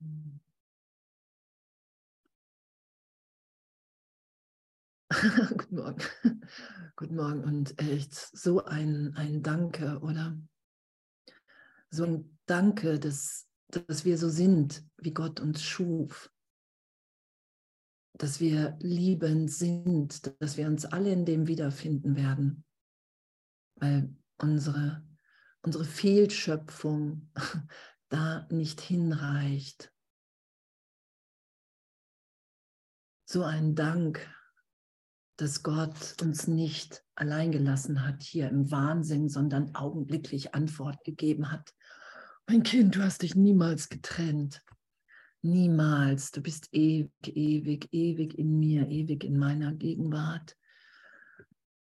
Guten Morgen. Guten Morgen und echt so ein, ein Danke, oder? So ein Danke, dass, dass wir so sind, wie Gott uns schuf. Dass wir liebend sind, dass wir uns alle in dem wiederfinden werden. Weil unsere, unsere Fehlschöpfung da nicht hinreicht. So ein Dank dass Gott uns nicht allein gelassen hat hier im Wahnsinn, sondern augenblicklich Antwort gegeben hat. Mein Kind, du hast dich niemals getrennt. Niemals. Du bist ewig, ewig, ewig in mir, ewig in meiner Gegenwart.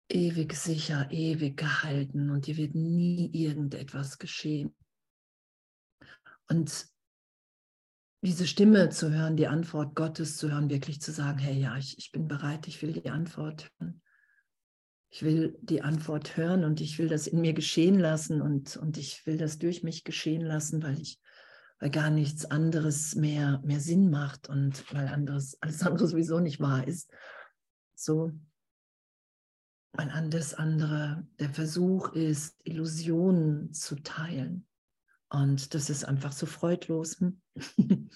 Ewig sicher, ewig gehalten und dir wird nie irgendetwas geschehen. Und diese Stimme zu hören, die Antwort Gottes zu hören, wirklich zu sagen, hey, ja, ich, ich bin bereit, ich will die Antwort hören. Ich will die Antwort hören und ich will das in mir geschehen lassen und, und ich will das durch mich geschehen lassen, weil ich, weil gar nichts anderes mehr, mehr Sinn macht und weil anderes, alles andere sowieso nicht wahr ist. So, weil alles andere der Versuch ist, Illusionen zu teilen. Und das ist einfach so freudlos, hm?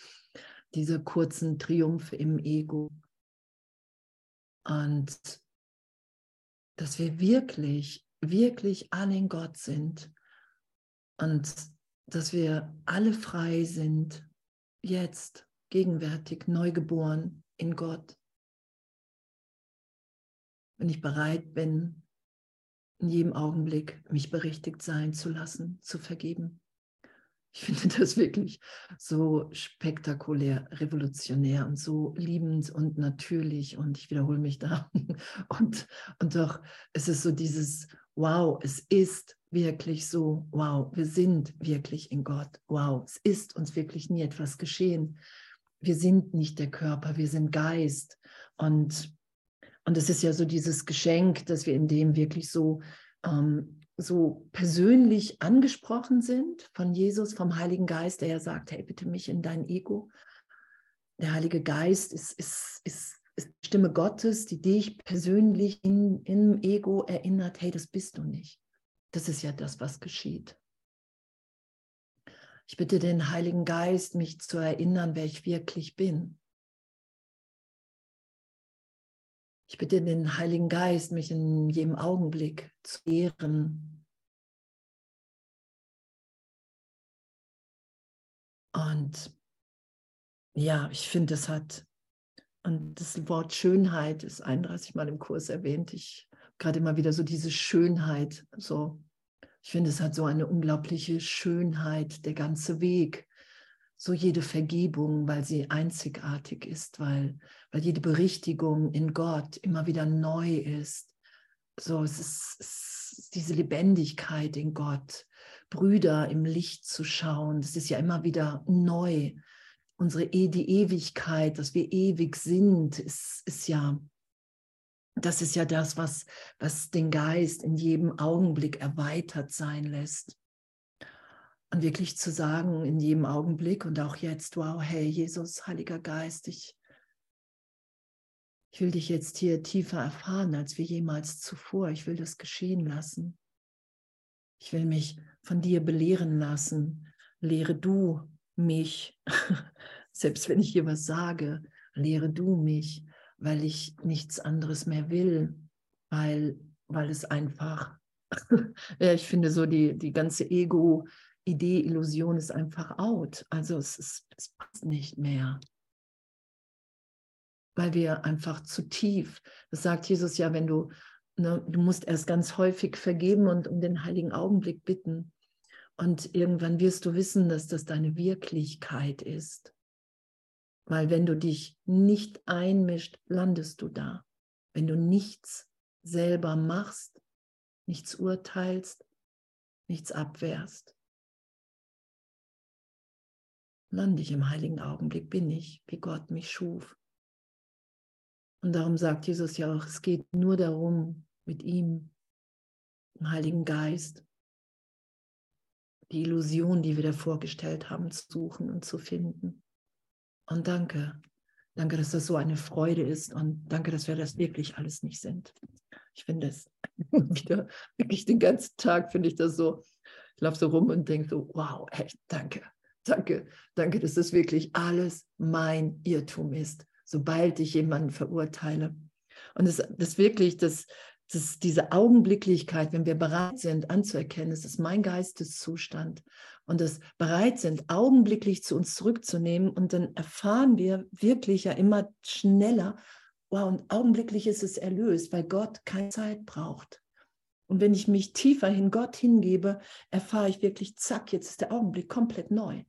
diese kurzen Triumphe im Ego. Und dass wir wirklich, wirklich alle in Gott sind und dass wir alle frei sind, jetzt, gegenwärtig, neugeboren in Gott. Wenn ich bereit bin, in jedem Augenblick mich berichtigt sein zu lassen, zu vergeben. Ich finde das wirklich so spektakulär, revolutionär und so liebend und natürlich. Und ich wiederhole mich da. Und, und doch, es ist so dieses, wow, es ist wirklich so, wow, wir sind wirklich in Gott. Wow, es ist uns wirklich nie etwas geschehen. Wir sind nicht der Körper, wir sind Geist. Und, und es ist ja so dieses Geschenk, dass wir in dem wirklich so ähm, so persönlich angesprochen sind von Jesus, vom Heiligen Geist, der ja sagt, hey, bitte mich in dein Ego. Der Heilige Geist ist, ist, ist, ist Stimme Gottes, die dich persönlich in, im Ego erinnert, hey, das bist du nicht. Das ist ja das, was geschieht. Ich bitte den Heiligen Geist, mich zu erinnern, wer ich wirklich bin. Ich bitte den Heiligen Geist, mich in jedem Augenblick zu ehren. Und ja, ich finde, es hat, und das Wort Schönheit ist 31 Mal im Kurs erwähnt. Ich gerade immer wieder so diese Schönheit, so. Ich finde, es hat so eine unglaubliche Schönheit, der ganze Weg, so jede Vergebung, weil sie einzigartig ist, weil, weil jede Berichtigung in Gott immer wieder neu ist. So, es ist, es ist diese Lebendigkeit in Gott, Brüder im Licht zu schauen, das ist ja immer wieder neu. Unsere e die Ewigkeit, dass wir ewig sind, ist, ist ja, das ist ja das, was, was den Geist in jedem Augenblick erweitert sein lässt. Und wirklich zu sagen in jedem Augenblick und auch jetzt, wow, hey Jesus, Heiliger Geist, ich, ich will dich jetzt hier tiefer erfahren als wir jemals zuvor. Ich will das geschehen lassen. Ich will mich von dir belehren lassen. Lehre du mich. Selbst wenn ich hier was sage, lehre du mich, weil ich nichts anderes mehr will, weil, weil es einfach, ja, ich finde so die, die ganze Ego, Idee, Illusion ist einfach out. Also es, ist, es passt nicht mehr. Weil wir einfach zu tief, das sagt Jesus ja, wenn du, ne, du musst erst ganz häufig vergeben und um den heiligen Augenblick bitten. Und irgendwann wirst du wissen, dass das deine Wirklichkeit ist. Weil wenn du dich nicht einmischt, landest du da. Wenn du nichts selber machst, nichts urteilst, nichts abwehrst lande ich im heiligen Augenblick, bin ich, wie Gott mich schuf. Und darum sagt Jesus ja auch, es geht nur darum, mit ihm, dem Heiligen Geist, die Illusion, die wir da vorgestellt haben, zu suchen und zu finden. Und danke, danke, dass das so eine Freude ist und danke, dass wir das wirklich alles nicht sind. Ich finde es wieder wirklich den ganzen Tag, finde ich das so, ich laufe so rum und denke so, wow, echt, danke, danke, danke, dass das wirklich alles mein Irrtum ist, sobald ich jemanden verurteile. Und das, das wirklich, das, das, diese Augenblicklichkeit, wenn wir bereit sind anzuerkennen, es ist mein Geisteszustand und das bereit sind, augenblicklich zu uns zurückzunehmen und dann erfahren wir wirklich ja immer schneller, wow, und augenblicklich ist es erlöst, weil Gott keine Zeit braucht. Und wenn ich mich tiefer hin Gott hingebe, erfahre ich wirklich, zack, jetzt ist der Augenblick komplett neu.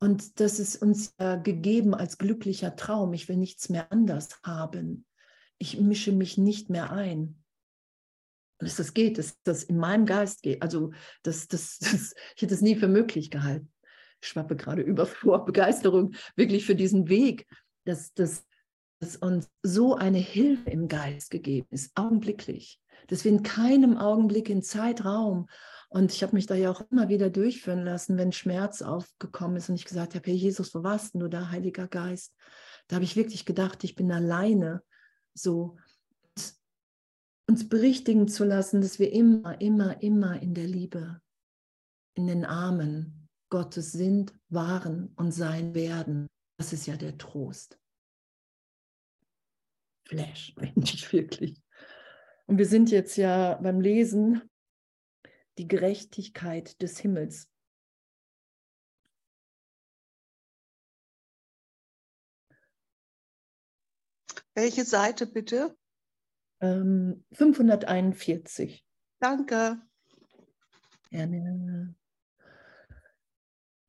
Und das ist uns ja gegeben als glücklicher Traum. Ich will nichts mehr anders haben. Ich mische mich nicht mehr ein. Dass das geht, dass das in meinem Geist geht. Also das, das, das, ich hätte es nie für möglich gehalten. Ich schwappe gerade über vor Begeisterung wirklich für diesen Weg, dass, dass, dass uns so eine Hilfe im Geist gegeben ist, augenblicklich dass wir in keinem Augenblick in Zeitraum und ich habe mich da ja auch immer wieder durchführen lassen, wenn Schmerz aufgekommen ist und ich gesagt habe, hey Jesus, wo warst du da, Heiliger Geist? Da habe ich wirklich gedacht, ich bin alleine so uns berichtigen zu lassen, dass wir immer, immer, immer in der Liebe, in den Armen Gottes sind, waren und sein werden. Das ist ja der Trost. Flash, ich wirklich. Und wir sind jetzt ja beim Lesen die Gerechtigkeit des Himmels. Welche Seite bitte? Ähm, 541. Danke. Gerne.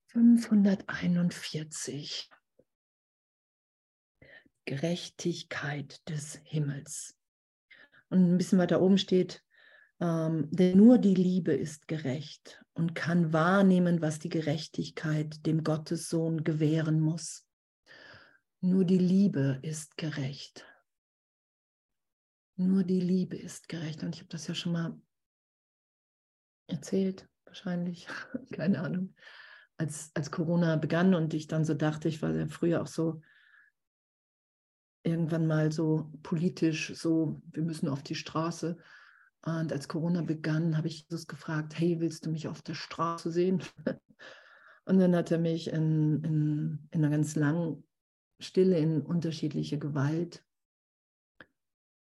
541. Gerechtigkeit des Himmels. Und ein bisschen weiter oben steht, ähm, denn nur die Liebe ist gerecht und kann wahrnehmen, was die Gerechtigkeit dem Gottessohn gewähren muss. Nur die Liebe ist gerecht. Nur die Liebe ist gerecht. Und ich habe das ja schon mal erzählt, wahrscheinlich, keine Ahnung, als, als Corona begann und ich dann so dachte, ich war ja früher auch so irgendwann mal so politisch, so, wir müssen auf die Straße. Und als Corona begann, habe ich Jesus gefragt, hey, willst du mich auf der Straße sehen? Und dann hat er mich in, in, in einer ganz langen Stille in unterschiedliche Gewalt,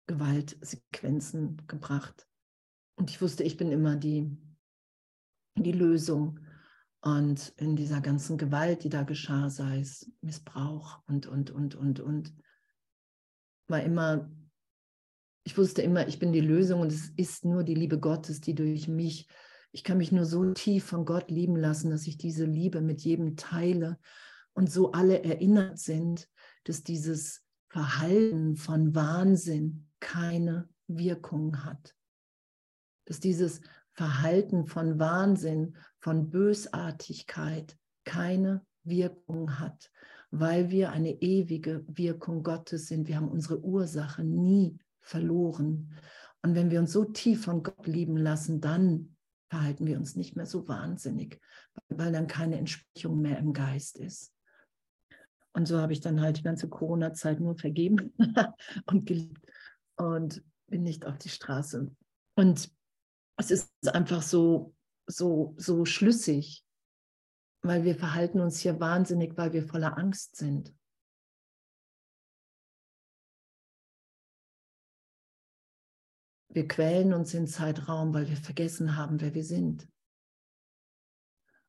Gewaltsequenzen gebracht. Und ich wusste, ich bin immer die, die Lösung. Und in dieser ganzen Gewalt, die da geschah, sei es Missbrauch und, und, und, und, und, war immer, ich wusste immer, ich bin die Lösung und es ist nur die Liebe Gottes, die durch mich, ich kann mich nur so tief von Gott lieben lassen, dass ich diese Liebe mit jedem teile und so alle erinnert sind, dass dieses Verhalten von Wahnsinn keine Wirkung hat. Dass dieses Verhalten von Wahnsinn, von Bösartigkeit keine Wirkung hat weil wir eine ewige Wirkung Gottes sind. Wir haben unsere Ursache nie verloren. Und wenn wir uns so tief von Gott lieben lassen, dann verhalten wir uns nicht mehr so wahnsinnig, weil dann keine Entsprechung mehr im Geist ist. Und so habe ich dann halt die ganze Corona-Zeit nur vergeben und geliebt und bin nicht auf die Straße. Und es ist einfach so, so, so schlüssig, weil wir verhalten uns hier wahnsinnig, weil wir voller Angst sind. Wir quälen uns in Zeitraum, weil wir vergessen haben, wer wir sind.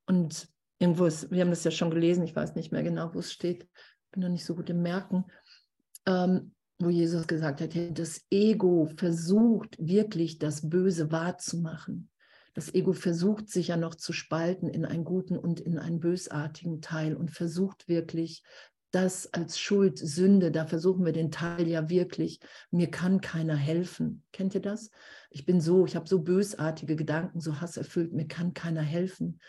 Und irgendwo ist, wir haben das ja schon gelesen, ich weiß nicht mehr genau, wo es steht, bin noch nicht so gut im Merken, ähm, wo Jesus gesagt hat, das Ego versucht wirklich das Böse wahrzumachen. Das Ego versucht sich ja noch zu spalten in einen guten und in einen bösartigen Teil und versucht wirklich das als Schuld, Sünde, da versuchen wir den Teil ja wirklich, mir kann keiner helfen. Kennt ihr das? Ich bin so, ich habe so bösartige Gedanken, so hasserfüllt, mir kann keiner helfen.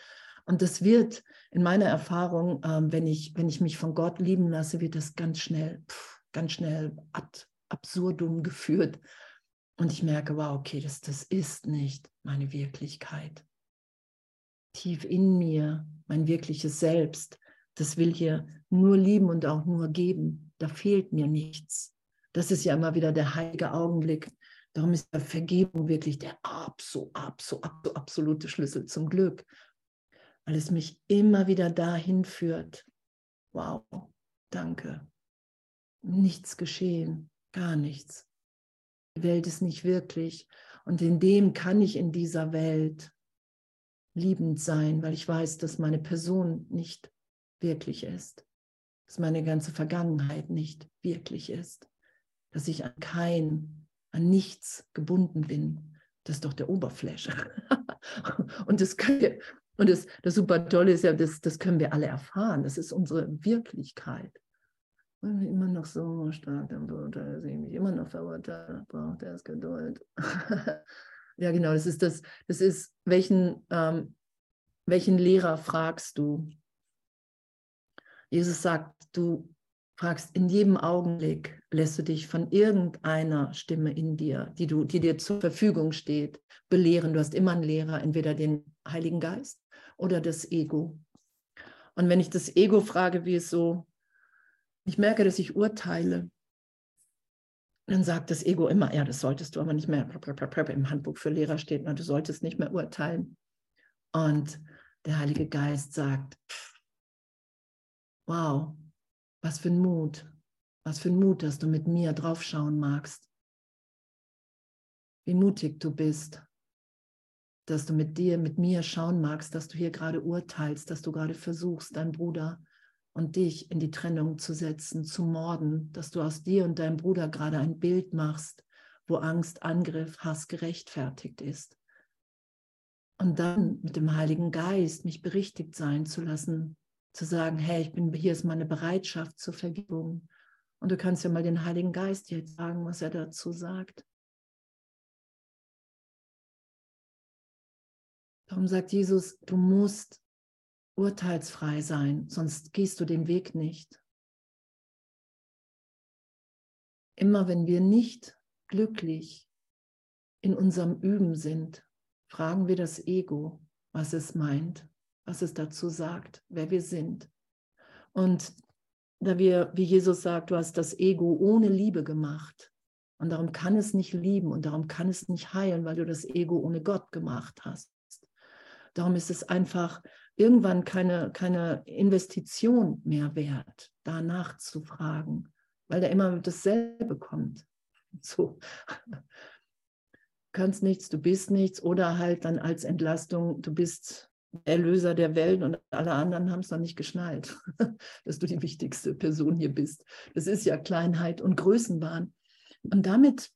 Und das wird in meiner Erfahrung, ähm, wenn, ich, wenn ich mich von Gott lieben lasse, wird das ganz schnell, ganz schnell ad absurdum geführt. Und ich merke, wow, okay, das, das ist nicht meine Wirklichkeit. Tief in mir, mein wirkliches Selbst, das will hier nur lieben und auch nur geben. Da fehlt mir nichts. Das ist ja immer wieder der heilige Augenblick. Darum ist Vergebung wirklich der absol, absol, absol, absolute Schlüssel zum Glück, weil es mich immer wieder dahin führt. Wow, danke. Nichts geschehen, gar nichts. Die Welt ist nicht wirklich. Und in dem kann ich in dieser Welt liebend sein, weil ich weiß, dass meine Person nicht wirklich ist, dass meine ganze Vergangenheit nicht wirklich ist, dass ich an kein, an nichts gebunden bin. Das ist doch der Oberfläche. und das, wir, und das, das super Tolle ist ja, das, das können wir alle erfahren. Das ist unsere Wirklichkeit. Und immer noch so stark am Bruder, sehe mich immer noch verurteilt, braucht erst Geduld. ja, genau, das ist das, das ist, welchen, ähm, welchen Lehrer fragst du? Jesus sagt, du fragst in jedem Augenblick, lässt du dich von irgendeiner Stimme in dir, die, du, die dir zur Verfügung steht, belehren. Du hast immer einen Lehrer, entweder den Heiligen Geist oder das Ego. Und wenn ich das Ego frage, wie es so, ich merke, dass ich urteile, dann sagt das Ego immer, ja, das solltest du aber nicht mehr. Im Handbuch für Lehrer steht, du solltest nicht mehr urteilen. Und der Heilige Geist sagt, pff, Wow, was für ein Mut, was für ein Mut, dass du mit mir draufschauen magst. Wie mutig du bist, dass du mit dir, mit mir schauen magst, dass du hier gerade urteilst, dass du gerade versuchst, deinen Bruder und dich in die Trennung zu setzen, zu morden, dass du aus dir und deinem Bruder gerade ein Bild machst, wo Angst, Angriff, Hass gerechtfertigt ist. Und dann mit dem Heiligen Geist mich berichtigt sein zu lassen, zu sagen, hey, ich bin, hier ist meine Bereitschaft zur Vergebung. Und du kannst ja mal den Heiligen Geist jetzt sagen, was er dazu sagt. Darum sagt Jesus, du musst urteilsfrei sein, sonst gehst du den Weg nicht. Immer wenn wir nicht glücklich in unserem Üben sind, fragen wir das Ego, was es meint was es dazu sagt, wer wir sind. Und da wir, wie Jesus sagt, du hast das Ego ohne Liebe gemacht. Und darum kann es nicht lieben und darum kann es nicht heilen, weil du das Ego ohne Gott gemacht hast. Darum ist es einfach irgendwann keine, keine Investition mehr wert, danach zu fragen, weil da immer dasselbe kommt. So. Du kannst nichts, du bist nichts oder halt dann als Entlastung, du bist Erlöser der Welt und alle anderen haben es noch nicht geschnallt, dass du die wichtigste Person hier bist. Das ist ja Kleinheit und Größenwahn. Und damit,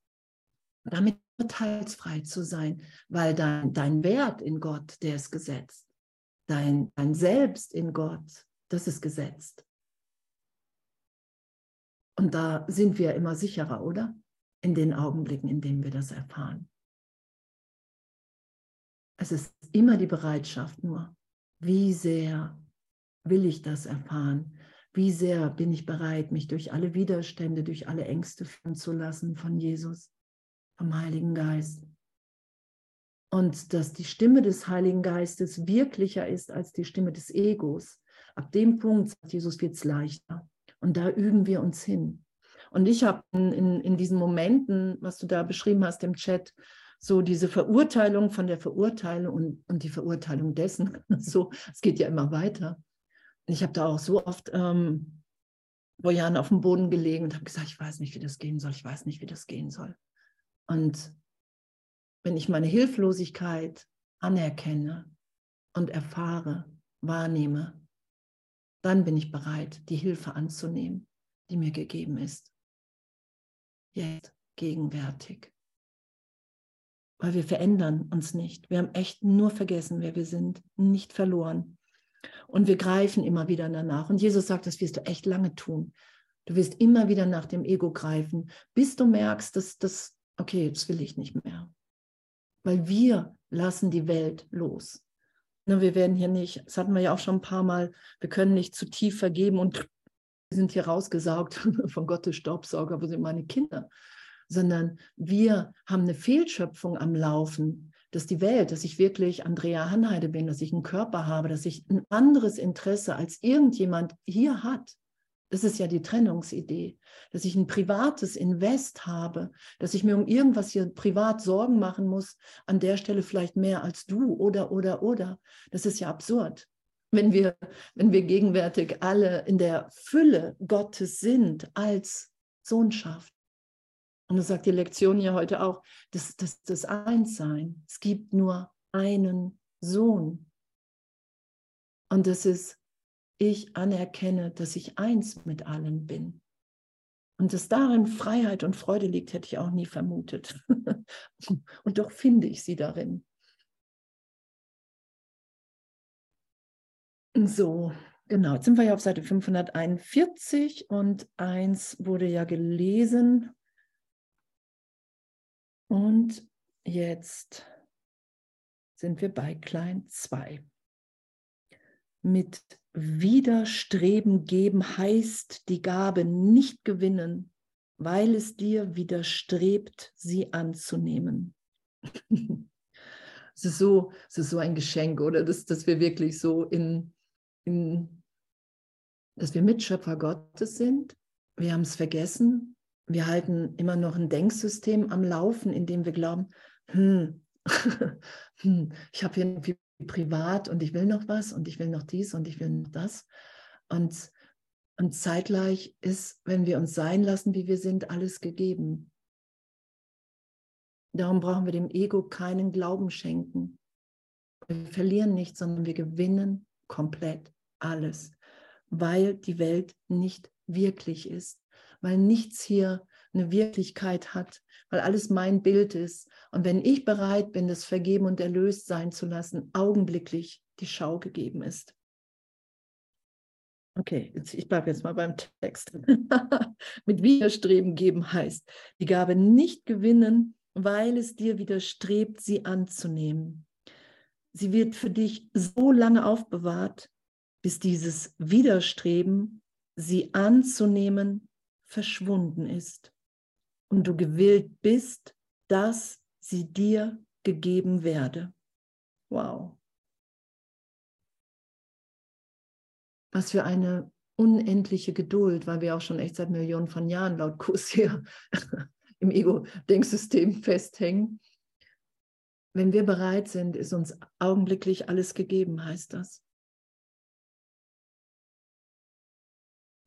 damit urteilsfrei zu sein, weil dein, dein Wert in Gott, der ist gesetzt. Dein, dein Selbst in Gott, das ist gesetzt. Und da sind wir immer sicherer, oder? In den Augenblicken, in denen wir das erfahren. Es ist immer die Bereitschaft nur, wie sehr will ich das erfahren? Wie sehr bin ich bereit, mich durch alle Widerstände, durch alle Ängste führen zu lassen von Jesus, vom Heiligen Geist? Und dass die Stimme des Heiligen Geistes wirklicher ist als die Stimme des Egos. Ab dem Punkt, sagt Jesus, wird es leichter. Und da üben wir uns hin. Und ich habe in, in, in diesen Momenten, was du da beschrieben hast im Chat, so diese Verurteilung von der Verurteilung und, und die Verurteilung dessen. So, es geht ja immer weiter. Ich habe da auch so oft ähm, Jahren auf dem Boden gelegen und habe gesagt, ich weiß nicht, wie das gehen soll, ich weiß nicht, wie das gehen soll. Und wenn ich meine Hilflosigkeit anerkenne und erfahre, wahrnehme, dann bin ich bereit, die Hilfe anzunehmen, die mir gegeben ist. Jetzt, gegenwärtig weil wir verändern uns nicht. Wir haben echt nur vergessen, wer wir sind, nicht verloren. Und wir greifen immer wieder danach. Und Jesus sagt, das wirst du echt lange tun. Du wirst immer wieder nach dem Ego greifen, bis du merkst, dass das, okay, das will ich nicht mehr. Weil wir lassen die Welt los. Wir werden hier nicht, das hatten wir ja auch schon ein paar Mal, wir können nicht zu tief vergeben und wir sind hier rausgesaugt von Gottes Staubsauger, wo sind meine Kinder? Sondern wir haben eine Fehlschöpfung am Laufen, dass die Welt, dass ich wirklich Andrea Hanheide bin, dass ich einen Körper habe, dass ich ein anderes Interesse als irgendjemand hier hat. Das ist ja die Trennungsidee, dass ich ein privates Invest habe, dass ich mir um irgendwas hier privat Sorgen machen muss, an der Stelle vielleicht mehr als du oder, oder, oder. Das ist ja absurd. Wenn wir, wenn wir gegenwärtig alle in der Fülle Gottes sind als Sohnschaft. Und das sagt die Lektion ja heute auch, das, das, das Einssein. Es gibt nur einen Sohn. Und das ist ich anerkenne, dass ich eins mit allen bin. Und dass darin Freiheit und Freude liegt, hätte ich auch nie vermutet. und doch finde ich sie darin. So, genau, jetzt sind wir ja auf Seite 541 und eins wurde ja gelesen. Und jetzt sind wir bei Klein 2. Mit Widerstreben geben heißt die Gabe nicht gewinnen, weil es dir widerstrebt, sie anzunehmen. es, ist so, es ist so ein Geschenk, oder? Dass, dass wir wirklich so in, in, dass wir Mitschöpfer Gottes sind. Wir haben es vergessen. Wir halten immer noch ein Denksystem am Laufen, in dem wir glauben, hm, hm ich habe hier irgendwie privat und ich will noch was und ich will noch dies und ich will noch das. Und, und zeitgleich ist, wenn wir uns sein lassen, wie wir sind, alles gegeben. Darum brauchen wir dem Ego keinen Glauben schenken. Wir verlieren nichts, sondern wir gewinnen komplett alles, weil die Welt nicht wirklich ist, weil nichts hier eine Wirklichkeit hat, weil alles mein Bild ist. Und wenn ich bereit bin, das vergeben und erlöst sein zu lassen, augenblicklich die Schau gegeben ist. Okay, jetzt, ich bleibe jetzt mal beim Text. Mit Widerstreben geben heißt, die Gabe nicht gewinnen, weil es dir widerstrebt, sie anzunehmen. Sie wird für dich so lange aufbewahrt, bis dieses Widerstreben, sie anzunehmen, verschwunden ist und du gewillt bist, dass sie dir gegeben werde. Wow. Was für eine unendliche Geduld, weil wir auch schon echt seit Millionen von Jahren laut Kurs hier im Ego-Denksystem festhängen. Wenn wir bereit sind, ist uns augenblicklich alles gegeben, heißt das.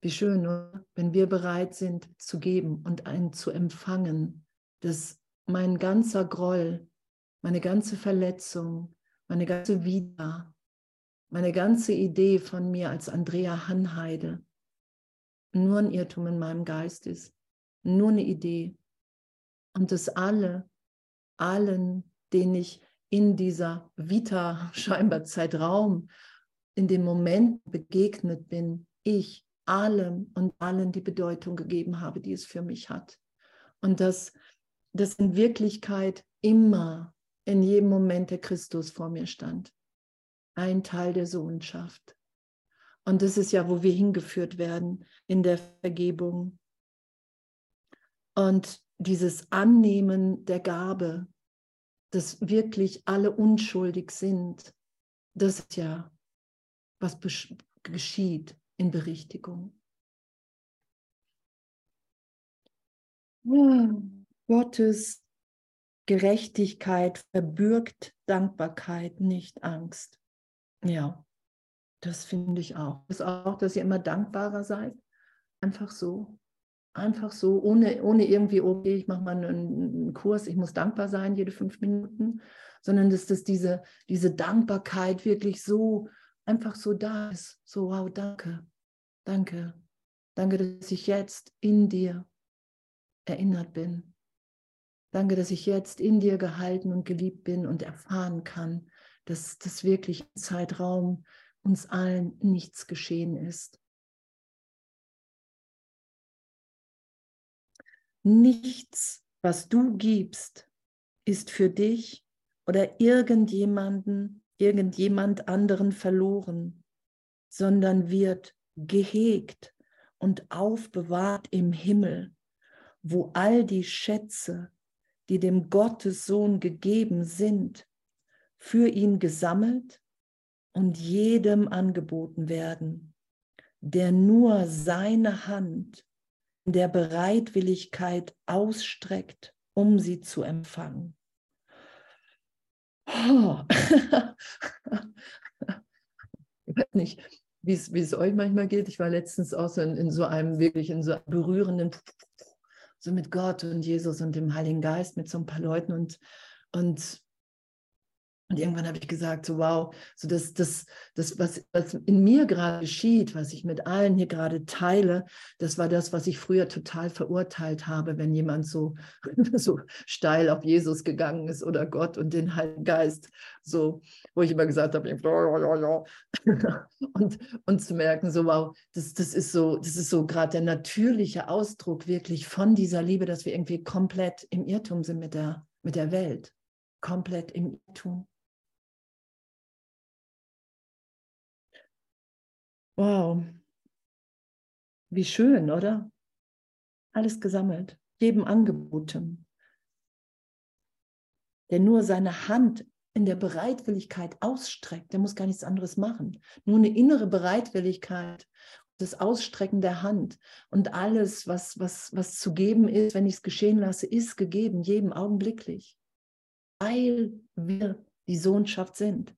Wie schön, oder? wenn wir bereit sind zu geben und einen zu empfangen, dass mein ganzer Groll, meine ganze Verletzung, meine ganze Wieder, meine ganze Idee von mir als Andrea Hanheide nur ein Irrtum in meinem Geist ist, nur eine Idee. Und dass alle, allen, denen ich in dieser Vita, scheinbar Zeitraum, in dem Moment begegnet bin, ich allem und allen die Bedeutung gegeben habe, die es für mich hat. Und dass das in Wirklichkeit immer in jedem Moment der Christus vor mir stand. Ein Teil der Sohnschaft. Und das ist ja, wo wir hingeführt werden in der Vergebung. Und dieses Annehmen der Gabe, dass wirklich alle unschuldig sind, das ist ja, was geschieht in Berichtigung. Gottes Gerechtigkeit verbürgt Dankbarkeit, nicht Angst. Ja, das finde ich auch. Das auch, dass ihr immer dankbarer seid. Einfach so. Einfach so, ohne, ohne irgendwie, okay, ich mache mal einen, einen, Kurs, ich muss dankbar sein jede fünf Minuten, sondern dass das diese, diese Dankbarkeit wirklich so einfach so da ist. So, wow, danke. Danke. Danke, dass ich jetzt in dir erinnert bin. Danke, dass ich jetzt in dir gehalten und geliebt bin und erfahren kann, dass das wirklich Zeitraum uns allen nichts geschehen ist. Nichts, was du gibst, ist für dich oder irgendjemanden, irgendjemand anderen verloren, sondern wird gehegt und aufbewahrt im Himmel, wo all die Schätze, die dem Gottessohn gegeben sind, für ihn gesammelt und jedem angeboten werden, der nur seine Hand in der Bereitwilligkeit ausstreckt, um sie zu empfangen. Oh. ich weiß nicht, wie es euch manchmal geht. Ich war letztens auch so in, in so einem wirklich in so berührenden, so mit Gott und Jesus und dem Heiligen Geist, mit so ein paar Leuten und, und und irgendwann habe ich gesagt, so wow, so das, das, das was, was in mir gerade geschieht, was ich mit allen hier gerade teile, das war das, was ich früher total verurteilt habe, wenn jemand so, so steil auf Jesus gegangen ist oder Gott und den Heiligen Geist, so, wo ich immer gesagt habe, und, und zu merken, so wow, das, das ist so, das ist so gerade der natürliche Ausdruck wirklich von dieser Liebe, dass wir irgendwie komplett im Irrtum sind mit der, mit der Welt komplett im Irrtum. Wow. Wie schön, oder? Alles gesammelt, jedem angeboten. Der nur seine Hand in der Bereitwilligkeit ausstreckt, der muss gar nichts anderes machen. Nur eine innere Bereitwilligkeit, das Ausstrecken der Hand und alles, was, was, was zu geben ist, wenn ich es geschehen lasse, ist gegeben, jedem augenblicklich, weil wir die Sohnschaft sind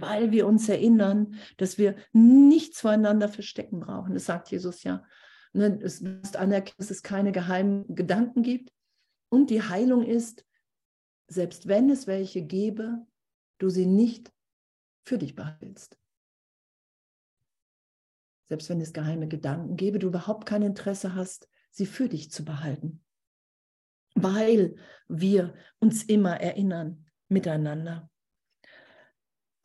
weil wir uns erinnern, dass wir nichts voreinander verstecken brauchen. Das sagt Jesus ja. Ne, es ist anerkennen, dass es keine geheimen Gedanken gibt. Und die Heilung ist, selbst wenn es welche gäbe, du sie nicht für dich behältst. Selbst wenn es geheime Gedanken gäbe, du überhaupt kein Interesse hast, sie für dich zu behalten. Weil wir uns immer erinnern miteinander.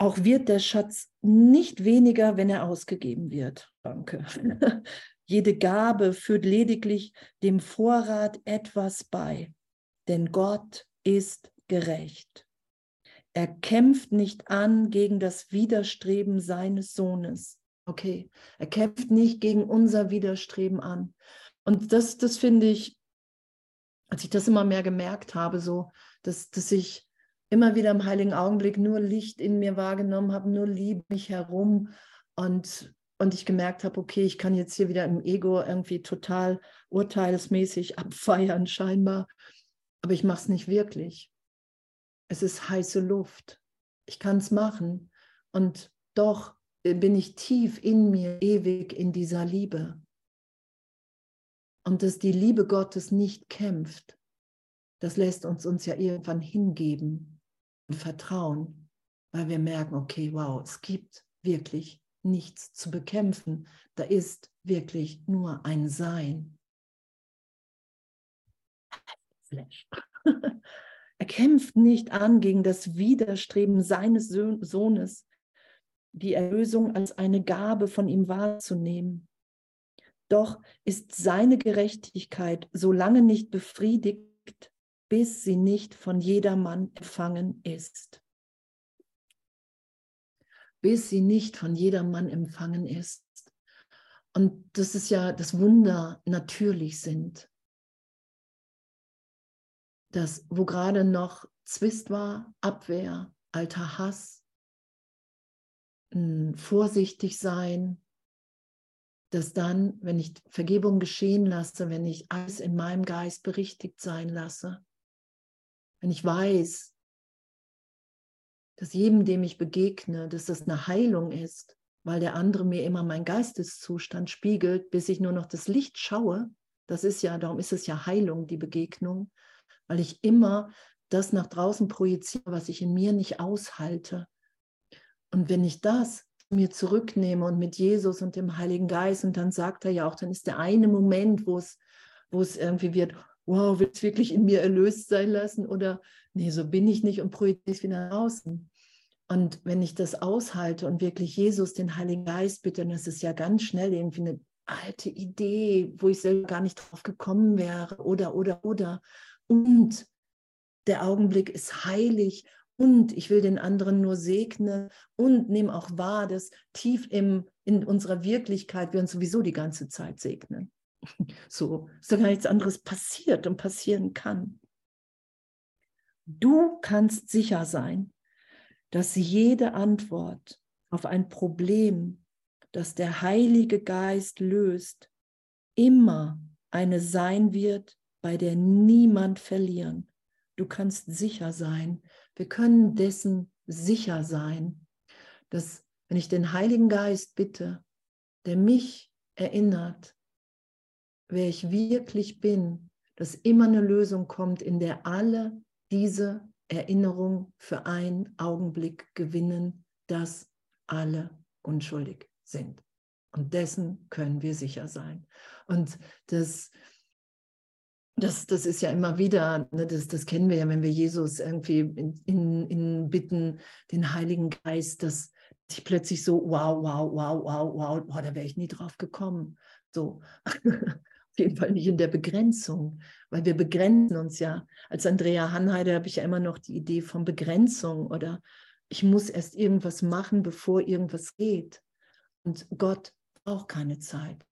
Auch wird der Schatz nicht weniger, wenn er ausgegeben wird. Danke. Jede Gabe führt lediglich dem Vorrat etwas bei, denn Gott ist gerecht. Er kämpft nicht an gegen das Widerstreben seines Sohnes. Okay, er kämpft nicht gegen unser Widerstreben an. Und das, das finde ich, als ich das immer mehr gemerkt habe, so, dass, dass ich immer wieder im heiligen Augenblick nur Licht in mir wahrgenommen habe, nur Liebe mich herum und, und ich gemerkt habe, okay, ich kann jetzt hier wieder im Ego irgendwie total urteilsmäßig abfeiern scheinbar, aber ich mache es nicht wirklich. Es ist heiße Luft. Ich kann es machen und doch bin ich tief in mir, ewig in dieser Liebe. Und dass die Liebe Gottes nicht kämpft, das lässt uns uns ja irgendwann hingeben Vertrauen, weil wir merken, okay, wow, es gibt wirklich nichts zu bekämpfen. Da ist wirklich nur ein Sein. Flash. er kämpft nicht an gegen das Widerstreben seines Sohnes, die Erlösung als eine Gabe von ihm wahrzunehmen. Doch ist seine Gerechtigkeit so lange nicht befriedigt, bis sie nicht von jedermann empfangen ist. Bis sie nicht von jedermann empfangen ist. Und das ist ja das Wunder natürlich sind. Das, wo gerade noch Zwist war, Abwehr, alter Hass, vorsichtig sein, dass dann, wenn ich Vergebung geschehen lasse, wenn ich alles in meinem Geist berichtigt sein lasse, wenn ich weiß, dass jedem, dem ich begegne, dass das eine Heilung ist, weil der andere mir immer meinen Geisteszustand spiegelt, bis ich nur noch das Licht schaue. Das ist ja, darum ist es ja Heilung, die Begegnung, weil ich immer das nach draußen projiziere, was ich in mir nicht aushalte. Und wenn ich das mir zurücknehme und mit Jesus und dem Heiligen Geist, und dann sagt er ja auch, dann ist der eine Moment, wo es, wo es irgendwie wird, wow, will es wirklich in mir erlöst sein lassen oder nee, so bin ich nicht und projiziere es wieder nach außen. Und wenn ich das aushalte und wirklich Jesus, den Heiligen Geist bitte, dann ist es ja ganz schnell irgendwie eine alte Idee, wo ich selber gar nicht drauf gekommen wäre oder, oder, oder. Und der Augenblick ist heilig und ich will den anderen nur segnen und nehme auch wahr, dass tief im, in unserer Wirklichkeit wir uns sowieso die ganze Zeit segnen. So, dass da gar nichts anderes passiert und passieren kann. Du kannst sicher sein, dass jede Antwort auf ein Problem, das der Heilige Geist löst, immer eine sein wird, bei der niemand verlieren. Du kannst sicher sein. Wir können dessen sicher sein, dass wenn ich den Heiligen Geist bitte, der mich erinnert, wer ich wirklich bin, dass immer eine Lösung kommt, in der alle diese Erinnerung für einen Augenblick gewinnen, dass alle unschuldig sind. Und dessen können wir sicher sein. Und das, das, das ist ja immer wieder, ne, das, das kennen wir ja, wenn wir Jesus irgendwie in, in, in bitten, den Heiligen Geist, dass ich plötzlich so, wow, wow, wow, wow, wow, wow, da wäre ich nie drauf gekommen. So, jeden Fall nicht in der Begrenzung, weil wir begrenzen uns ja. Als Andrea Hanheide habe ich ja immer noch die Idee von Begrenzung oder ich muss erst irgendwas machen, bevor irgendwas geht. Und Gott braucht keine Zeit,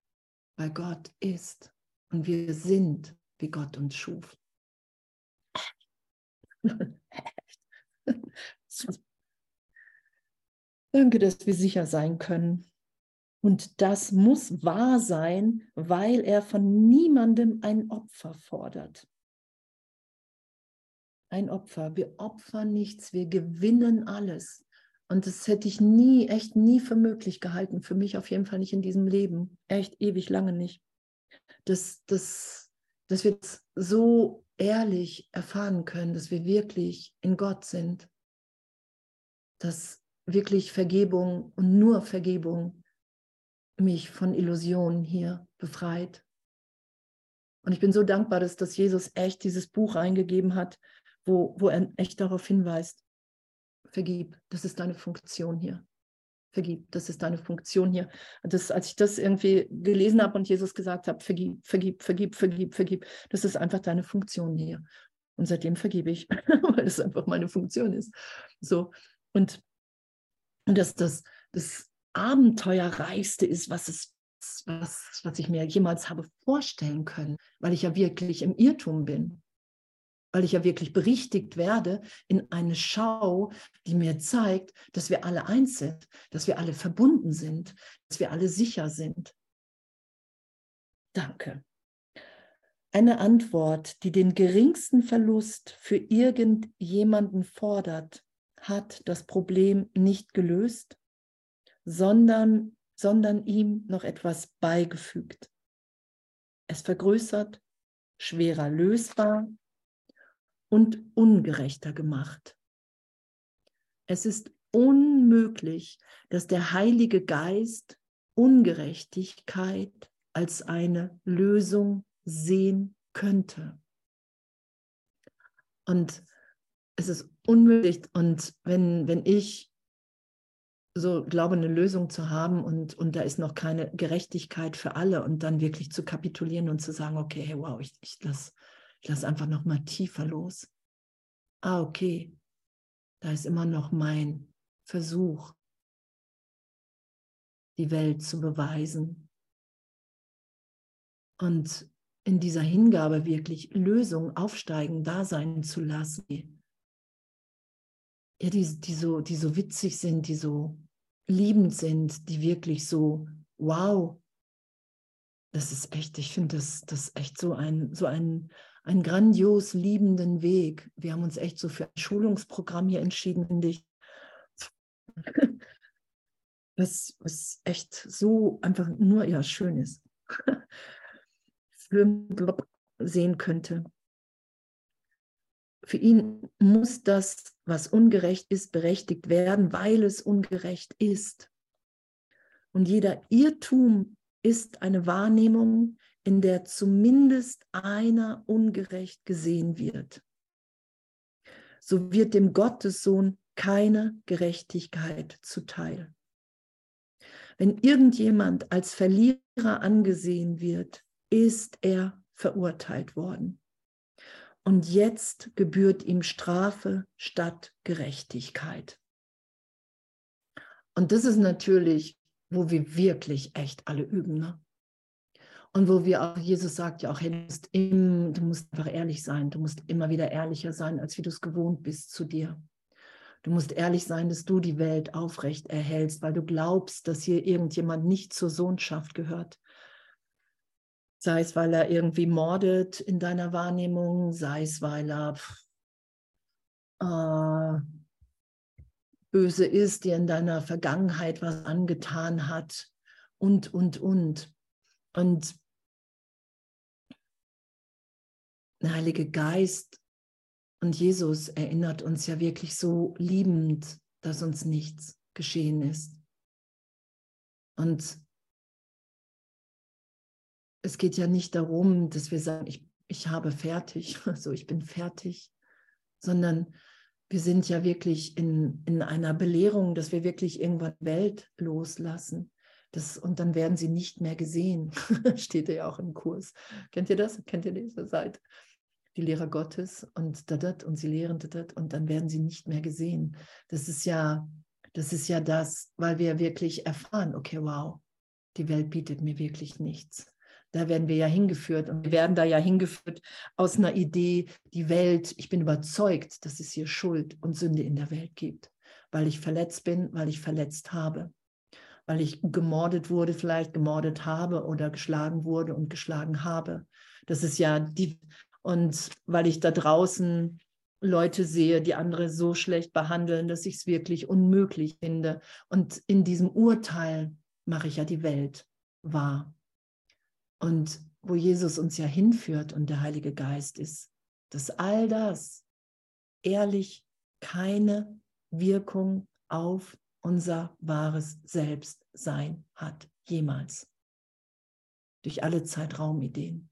weil Gott ist und wir sind, wie Gott uns schuf. Danke, dass wir sicher sein können. Und das muss wahr sein, weil er von niemandem ein Opfer fordert. Ein Opfer. Wir opfern nichts, wir gewinnen alles. Und das hätte ich nie, echt nie für möglich gehalten. Für mich auf jeden Fall nicht in diesem Leben. Echt ewig lange nicht. Dass, dass, dass wir das so ehrlich erfahren können, dass wir wirklich in Gott sind. Dass wirklich Vergebung und nur Vergebung mich von Illusionen hier befreit. Und ich bin so dankbar, dass, dass Jesus echt dieses Buch eingegeben hat, wo, wo er echt darauf hinweist, vergib, das ist deine Funktion hier. Vergib, das ist deine Funktion hier. Das, als ich das irgendwie gelesen habe und Jesus gesagt hat, vergib, vergib, vergib, vergib, vergib, das ist einfach deine Funktion hier. Und seitdem vergebe ich, weil es einfach meine Funktion ist. So, und dass das das Abenteuerreichste ist, was es was, was ich mir jemals habe vorstellen können, weil ich ja wirklich im Irrtum bin, weil ich ja wirklich berichtigt werde in eine Schau, die mir zeigt, dass wir alle eins sind, dass wir alle verbunden sind, dass wir alle sicher sind. Danke. Eine Antwort, die den geringsten Verlust für irgendjemanden fordert, hat das Problem nicht gelöst, sondern, sondern ihm noch etwas beigefügt. Es vergrößert, schwerer lösbar und ungerechter gemacht. Es ist unmöglich, dass der Heilige Geist Ungerechtigkeit als eine Lösung sehen könnte. Und es ist unmöglich. Und wenn, wenn ich so glaube, eine Lösung zu haben und, und da ist noch keine Gerechtigkeit für alle und dann wirklich zu kapitulieren und zu sagen, okay, hey, wow, ich, ich lasse ich lass einfach noch mal tiefer los. Ah, okay, da ist immer noch mein Versuch, die Welt zu beweisen. Und in dieser Hingabe wirklich Lösungen aufsteigen, da sein zu lassen, ja, die, die, so, die so witzig sind, die so liebend sind, die wirklich so, wow, das ist echt, ich finde das, das echt so ein, so ein, ein grandios liebenden Weg. Wir haben uns echt so für ein Schulungsprogramm hier entschieden, finde ich. Was, was echt so einfach nur ja schön ist. sehen könnte. Für ihn muss das, was ungerecht ist, berechtigt werden, weil es ungerecht ist. Und jeder Irrtum ist eine Wahrnehmung, in der zumindest einer ungerecht gesehen wird. So wird dem Gottessohn keine Gerechtigkeit zuteil. Wenn irgendjemand als Verlierer angesehen wird, ist er verurteilt worden und jetzt gebührt ihm Strafe statt Gerechtigkeit. Und das ist natürlich, wo wir wirklich echt alle üben. Ne? Und wo wir auch, Jesus sagt ja auch, hey, du musst, im, du musst einfach ehrlich sein, du musst immer wieder ehrlicher sein, als wie du es gewohnt bist zu dir. Du musst ehrlich sein, dass du die Welt aufrecht erhältst, weil du glaubst, dass hier irgendjemand nicht zur Sohnschaft gehört. Sei es, weil er irgendwie mordet in deiner Wahrnehmung, sei es, weil er äh, böse ist, dir in deiner Vergangenheit was angetan hat und, und, und. Und der Heilige Geist und Jesus erinnert uns ja wirklich so liebend, dass uns nichts geschehen ist. Und es geht ja nicht darum, dass wir sagen, ich, ich habe fertig, so ich bin fertig, sondern wir sind ja wirklich in, in einer Belehrung, dass wir wirklich irgendwann Welt loslassen. Das, und dann werden sie nicht mehr gesehen. Steht ja auch im Kurs. Kennt ihr das? Kennt ihr diese Seite? Die Lehrer Gottes und dadat und sie lehren dadat und dann werden sie nicht mehr gesehen. Das ist ja, das ist ja das, weil wir wirklich erfahren, okay, wow, die Welt bietet mir wirklich nichts. Da werden wir ja hingeführt und wir werden da ja hingeführt aus einer Idee, die Welt, ich bin überzeugt, dass es hier Schuld und Sünde in der Welt gibt, weil ich verletzt bin, weil ich verletzt habe, weil ich gemordet wurde, vielleicht gemordet habe oder geschlagen wurde und geschlagen habe. Das ist ja die, und weil ich da draußen Leute sehe, die andere so schlecht behandeln, dass ich es wirklich unmöglich finde. Und in diesem Urteil mache ich ja die Welt wahr. Und wo Jesus uns ja hinführt und der Heilige Geist ist, dass all das ehrlich keine Wirkung auf unser wahres Selbstsein hat, jemals. Durch alle Zeitraumideen.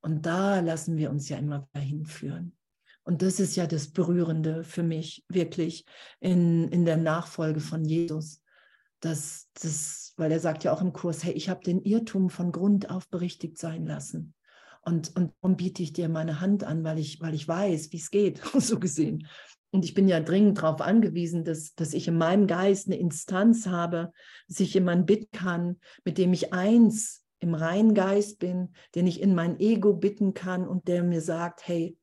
Und da lassen wir uns ja immer wieder hinführen. Und das ist ja das Berührende für mich wirklich in, in der Nachfolge von Jesus, dass das, weil er sagt ja auch im Kurs, hey, ich habe den Irrtum von Grund auf berichtigt sein lassen. Und, und darum biete ich dir meine Hand an, weil ich, weil ich weiß, wie es geht, so gesehen. Und ich bin ja dringend darauf angewiesen, dass, dass ich in meinem Geist eine Instanz habe, dass ich jemanden bitten kann, mit dem ich eins im reinen Geist bin, den ich in mein Ego bitten kann und der mir sagt, hey,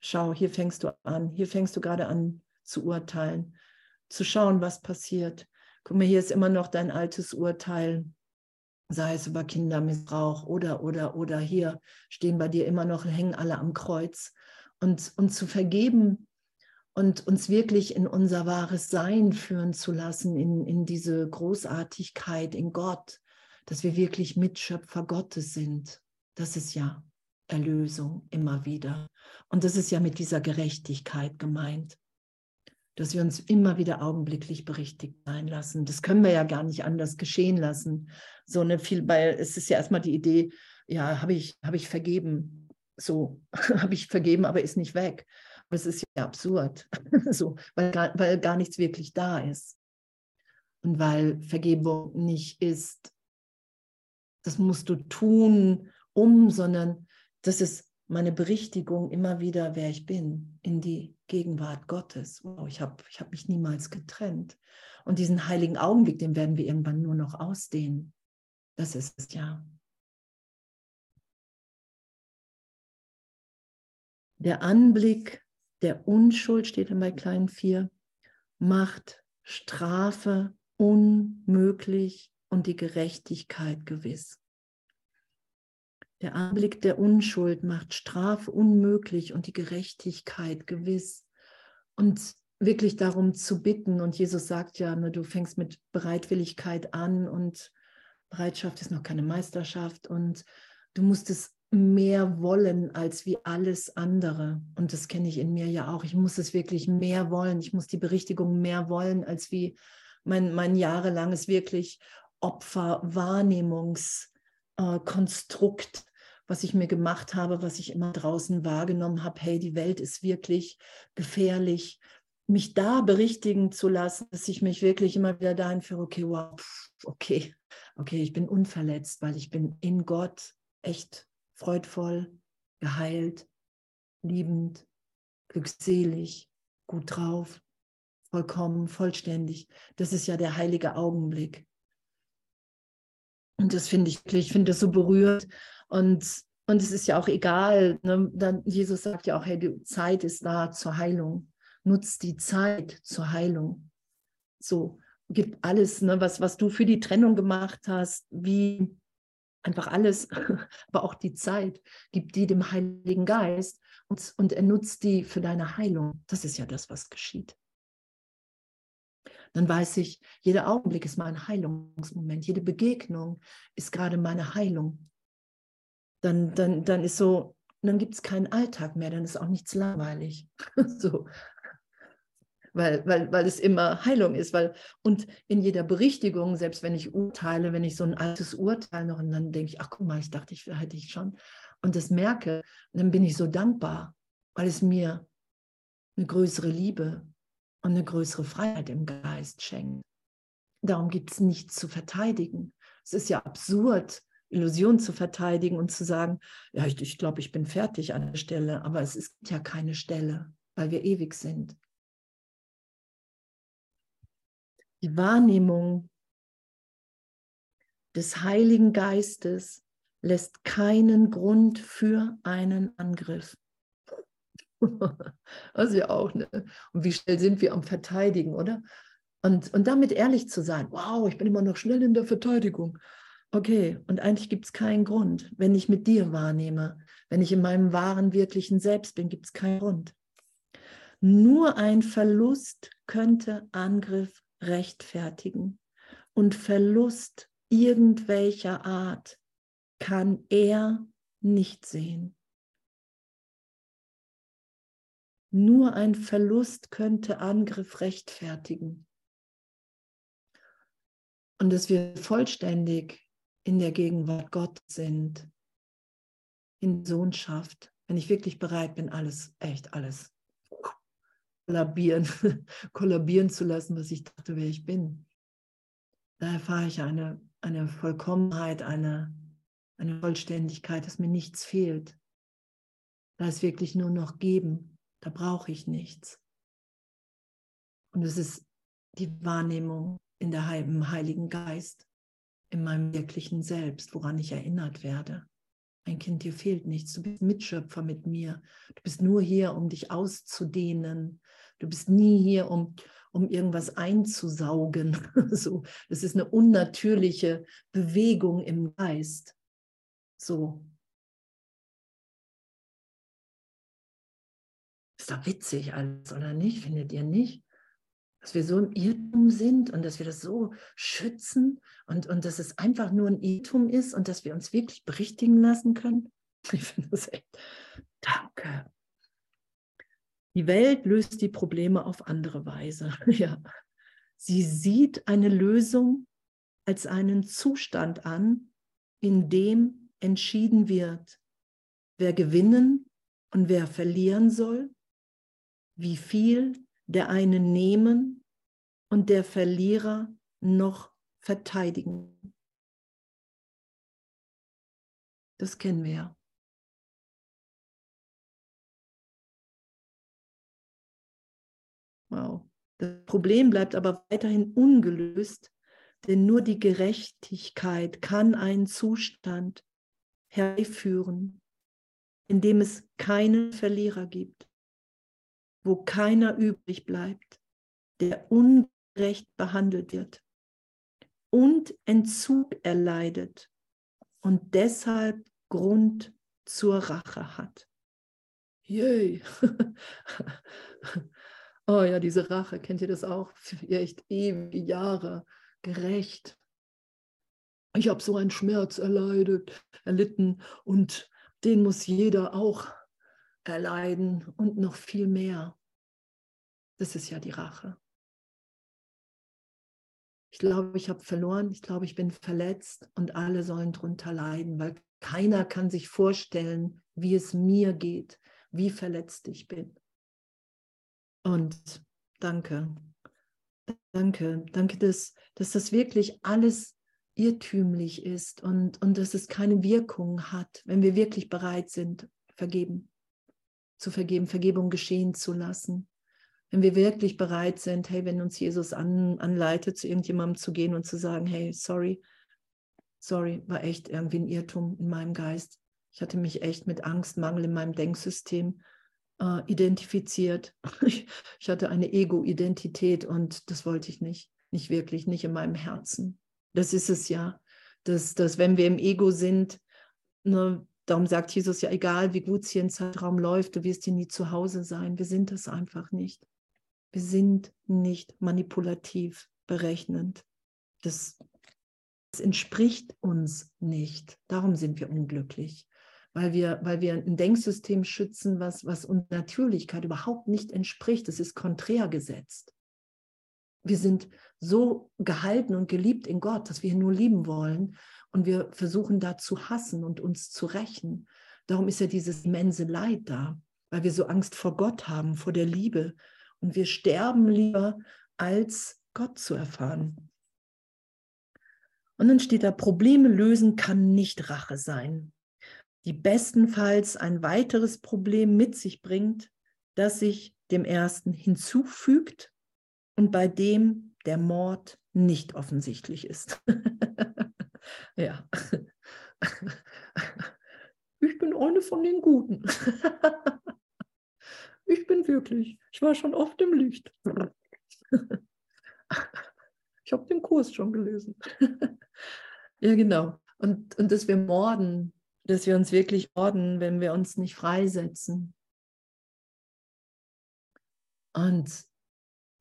schau, hier fängst du an, hier fängst du gerade an zu urteilen, zu schauen, was passiert guck mal, hier ist immer noch dein altes Urteil, sei es über Kindermissbrauch oder, oder, oder hier stehen bei dir immer noch, hängen alle am Kreuz. Und, und zu vergeben und uns wirklich in unser wahres Sein führen zu lassen, in, in diese Großartigkeit in Gott, dass wir wirklich Mitschöpfer Gottes sind. Das ist ja Erlösung immer wieder. Und das ist ja mit dieser Gerechtigkeit gemeint dass wir uns immer wieder augenblicklich berichtigt sein lassen. Das können wir ja gar nicht anders geschehen lassen. So eine viel, weil es ist ja erstmal die Idee, ja, habe ich, habe ich vergeben. So, habe ich vergeben, aber ist nicht weg. Aber es ist ja absurd, so, weil, gar, weil gar nichts wirklich da ist. Und weil Vergebung nicht ist, das musst du tun, um, sondern das ist meine Berichtigung immer wieder, wer ich bin, in die Gegenwart Gottes. Wow, ich habe ich hab mich niemals getrennt. Und diesen heiligen Augenblick, den werden wir irgendwann nur noch ausdehnen. Das ist es ja. Der Anblick der Unschuld, steht in bei kleinen 4, macht Strafe unmöglich und die Gerechtigkeit gewiss. Der Anblick der Unschuld macht Strafe unmöglich und die Gerechtigkeit gewiss. Und wirklich darum zu bitten. Und Jesus sagt ja, ne, du fängst mit Bereitwilligkeit an und Bereitschaft ist noch keine Meisterschaft und du musst es mehr wollen als wie alles andere. Und das kenne ich in mir ja auch. Ich muss es wirklich mehr wollen. Ich muss die Berichtigung mehr wollen als wie mein, mein jahrelanges wirklich Opferwahrnehmungskonstrukt. Äh, was ich mir gemacht habe, was ich immer draußen wahrgenommen habe, hey, die Welt ist wirklich gefährlich, mich da berichtigen zu lassen, dass ich mich wirklich immer wieder dahin führe, okay, wow, okay, okay, ich bin unverletzt, weil ich bin in Gott echt freudvoll, geheilt, liebend, glückselig, gut drauf, vollkommen, vollständig. Das ist ja der heilige Augenblick. Und das finde ich ich finde das so berührt. Und, und es ist ja auch egal. Ne? Dann, Jesus sagt ja auch, hey, die Zeit ist da zur Heilung. nutzt die Zeit zur Heilung. So, gibt alles, ne, was, was du für die Trennung gemacht hast, wie einfach alles, aber auch die Zeit, gibt die dem Heiligen Geist und, und er nutzt die für deine Heilung. Das ist ja das, was geschieht. Dann weiß ich, jeder Augenblick ist mein Heilungsmoment, jede Begegnung ist gerade meine Heilung. Dann, dann, dann ist so, dann gibt es keinen Alltag mehr, dann ist auch nichts langweilig. so, weil, weil, weil es immer Heilung ist. Weil, und in jeder Berichtigung, selbst wenn ich urteile, wenn ich so ein altes Urteil noch, und dann denke ich, ach guck mal, ich dachte, ich hätte ich schon. Und das merke, dann bin ich so dankbar, weil es mir eine größere Liebe und eine größere Freiheit im Geist schenkt. Darum gibt es nichts zu verteidigen. Es ist ja absurd, Illusion zu verteidigen und zu sagen, ja, ich, ich glaube, ich bin fertig an der Stelle, aber es ist ja keine Stelle, weil wir ewig sind. Die Wahrnehmung des Heiligen Geistes lässt keinen Grund für einen Angriff. ist ja auch, ne? Und wie schnell sind wir am Verteidigen, oder? Und, und damit ehrlich zu sein, wow, ich bin immer noch schnell in der Verteidigung. Okay, und eigentlich gibt es keinen Grund. Wenn ich mit dir wahrnehme, wenn ich in meinem wahren, wirklichen Selbst bin, gibt es keinen Grund. Nur ein Verlust könnte Angriff rechtfertigen. Und Verlust irgendwelcher Art kann er nicht sehen. Nur ein Verlust könnte Angriff rechtfertigen. Und dass wir vollständig in der Gegenwart Gott sind, in Sohnschaft, wenn ich wirklich bereit bin, alles, echt alles kollabieren, kollabieren zu lassen, was ich dachte, wer ich bin. Da erfahre ich eine, eine Vollkommenheit, eine, eine Vollständigkeit, dass mir nichts fehlt. Da ist wirklich nur noch geben, da brauche ich nichts. Und es ist die Wahrnehmung in der im Heiligen Geist, in meinem wirklichen Selbst, woran ich erinnert werde. Mein Kind, dir fehlt nichts. Du bist Mitschöpfer mit mir. Du bist nur hier, um dich auszudehnen. Du bist nie hier, um, um irgendwas einzusaugen. so, das ist eine unnatürliche Bewegung im Geist. So. Ist doch witzig alles, oder nicht? Findet ihr nicht? dass wir so im Irrtum sind und dass wir das so schützen und, und dass es einfach nur ein Irrtum ist und dass wir uns wirklich berichtigen lassen können. Ich finde das echt. Danke. Die Welt löst die Probleme auf andere Weise. Ja. Sie sieht eine Lösung als einen Zustand an, in dem entschieden wird, wer gewinnen und wer verlieren soll, wie viel der eine nehmen und der Verlierer noch verteidigen. Das kennen wir ja. Wow. Das Problem bleibt aber weiterhin ungelöst, denn nur die Gerechtigkeit kann einen Zustand herbeiführen, in dem es keinen Verlierer gibt wo keiner übrig bleibt, der ungerecht behandelt wird und Entzug erleidet und deshalb Grund zur Rache hat. Yay! oh ja, diese Rache, kennt ihr das auch? Für echt ewige Jahre gerecht. Ich habe so einen Schmerz erleidet, erlitten und den muss jeder auch erleiden und noch viel mehr. Das ist ja die Rache. Ich glaube, ich habe verloren, ich glaube, ich bin verletzt und alle sollen darunter leiden, weil keiner kann sich vorstellen, wie es mir geht, wie verletzt ich bin. Und danke, danke, danke, dass, dass das wirklich alles irrtümlich ist und, und dass es keine Wirkung hat, wenn wir wirklich bereit sind, vergeben zu vergeben, Vergebung geschehen zu lassen. Wenn wir wirklich bereit sind, hey, wenn uns Jesus an, anleitet, zu irgendjemandem zu gehen und zu sagen, hey, sorry, sorry, war echt irgendwie ein Irrtum in meinem Geist. Ich hatte mich echt mit Angst, Mangel in meinem Denksystem äh, identifiziert. Ich, hatte eine Ego-Identität und das wollte ich nicht, nicht wirklich, nicht in meinem Herzen. Das ist es ja, dass, dass wenn wir im Ego sind, ne, darum sagt Jesus ja, egal wie gut es hier im Zeitraum läuft, du wirst hier nie zu Hause sein. Wir sind das einfach nicht. Wir sind nicht manipulativ, berechnend. Das, das entspricht uns nicht. Darum sind wir unglücklich weil wir, weil wir ein Denksystem schützen, was, was uns Natürlichkeit überhaupt nicht entspricht. Es ist konträr gesetzt. Wir sind so gehalten und geliebt in Gott, dass wir ihn nur lieben wollen. Und wir versuchen da zu hassen und uns zu rächen. Darum ist ja dieses immense Leid da, weil wir so Angst vor Gott haben, vor der Liebe. Und wir sterben lieber, als Gott zu erfahren. Und dann steht da, Probleme lösen kann nicht Rache sein die bestenfalls ein weiteres Problem mit sich bringt, das sich dem ersten hinzufügt und bei dem der Mord nicht offensichtlich ist. ja. Ich bin eine von den Guten. Ich bin wirklich, ich war schon oft im Licht. Ich habe den Kurs schon gelesen. Ja, genau. Und, und dass wir morden dass wir uns wirklich orden, wenn wir uns nicht freisetzen. Und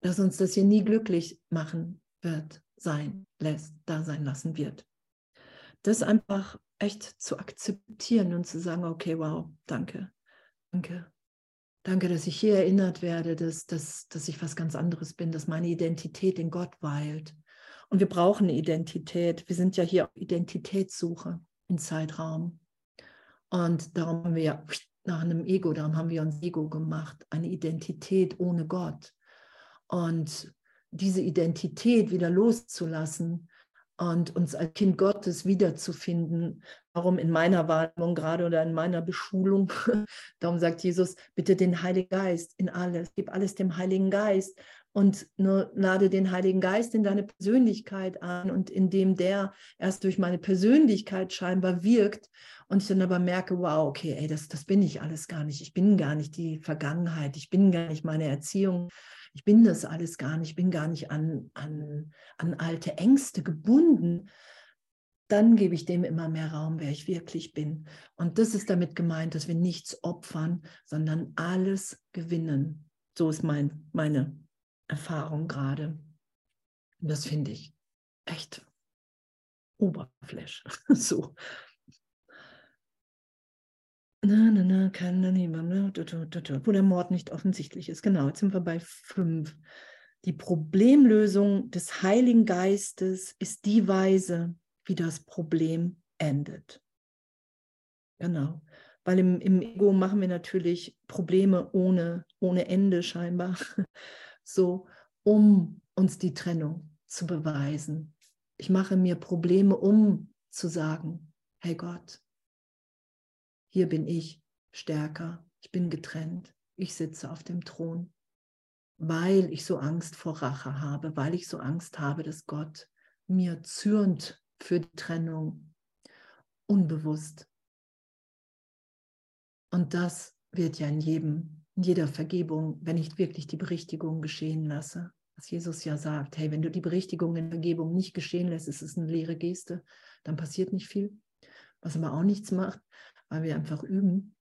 dass uns das hier nie glücklich machen wird, sein lässt, da sein lassen wird. Das einfach echt zu akzeptieren und zu sagen, okay, wow, danke, danke. Danke, dass ich hier erinnert werde, dass, dass, dass ich was ganz anderes bin, dass meine Identität in Gott weilt. Und wir brauchen eine Identität. Wir sind ja hier auf Identitätssuche im Zeitraum. Und darum haben wir ja nach einem Ego, darum haben wir uns Ego gemacht, eine Identität ohne Gott. Und diese Identität wieder loszulassen und uns als Kind Gottes wiederzufinden, darum in meiner Wahrnehmung gerade oder in meiner Beschulung, darum sagt Jesus, bitte den Heiligen Geist in alles, gib alles dem Heiligen Geist und nur lade den Heiligen Geist in deine Persönlichkeit an und indem der erst durch meine Persönlichkeit scheinbar wirkt und ich dann aber merke, wow, okay, ey, das, das bin ich alles gar nicht. Ich bin gar nicht die Vergangenheit, ich bin gar nicht meine Erziehung, ich bin das alles gar nicht, ich bin gar nicht an, an, an alte Ängste gebunden. Dann gebe ich dem immer mehr Raum, wer ich wirklich bin. Und das ist damit gemeint, dass wir nichts opfern, sondern alles gewinnen. So ist mein, meine Erfahrung gerade. Und das finde ich echt Oberfläche. so. Na, na, na, kann dann niemand, ne? wo der Mord nicht offensichtlich ist. Genau, jetzt sind wir bei fünf. Die Problemlösung des Heiligen Geistes ist die Weise, wie das Problem endet. Genau, weil im, im Ego machen wir natürlich Probleme ohne, ohne Ende scheinbar, so um uns die Trennung zu beweisen. Ich mache mir Probleme, um zu sagen, hey Gott, hier bin ich stärker, ich bin getrennt, ich sitze auf dem Thron, weil ich so Angst vor Rache habe, weil ich so Angst habe, dass Gott mir zürnt für die Trennung, unbewusst. Und das wird ja in jedem, in jeder Vergebung, wenn ich wirklich die Berichtigung geschehen lasse, was Jesus ja sagt, hey, wenn du die Berichtigung in Vergebung nicht geschehen lässt, ist es eine leere Geste, dann passiert nicht viel. Was aber auch nichts macht, weil wir einfach üben.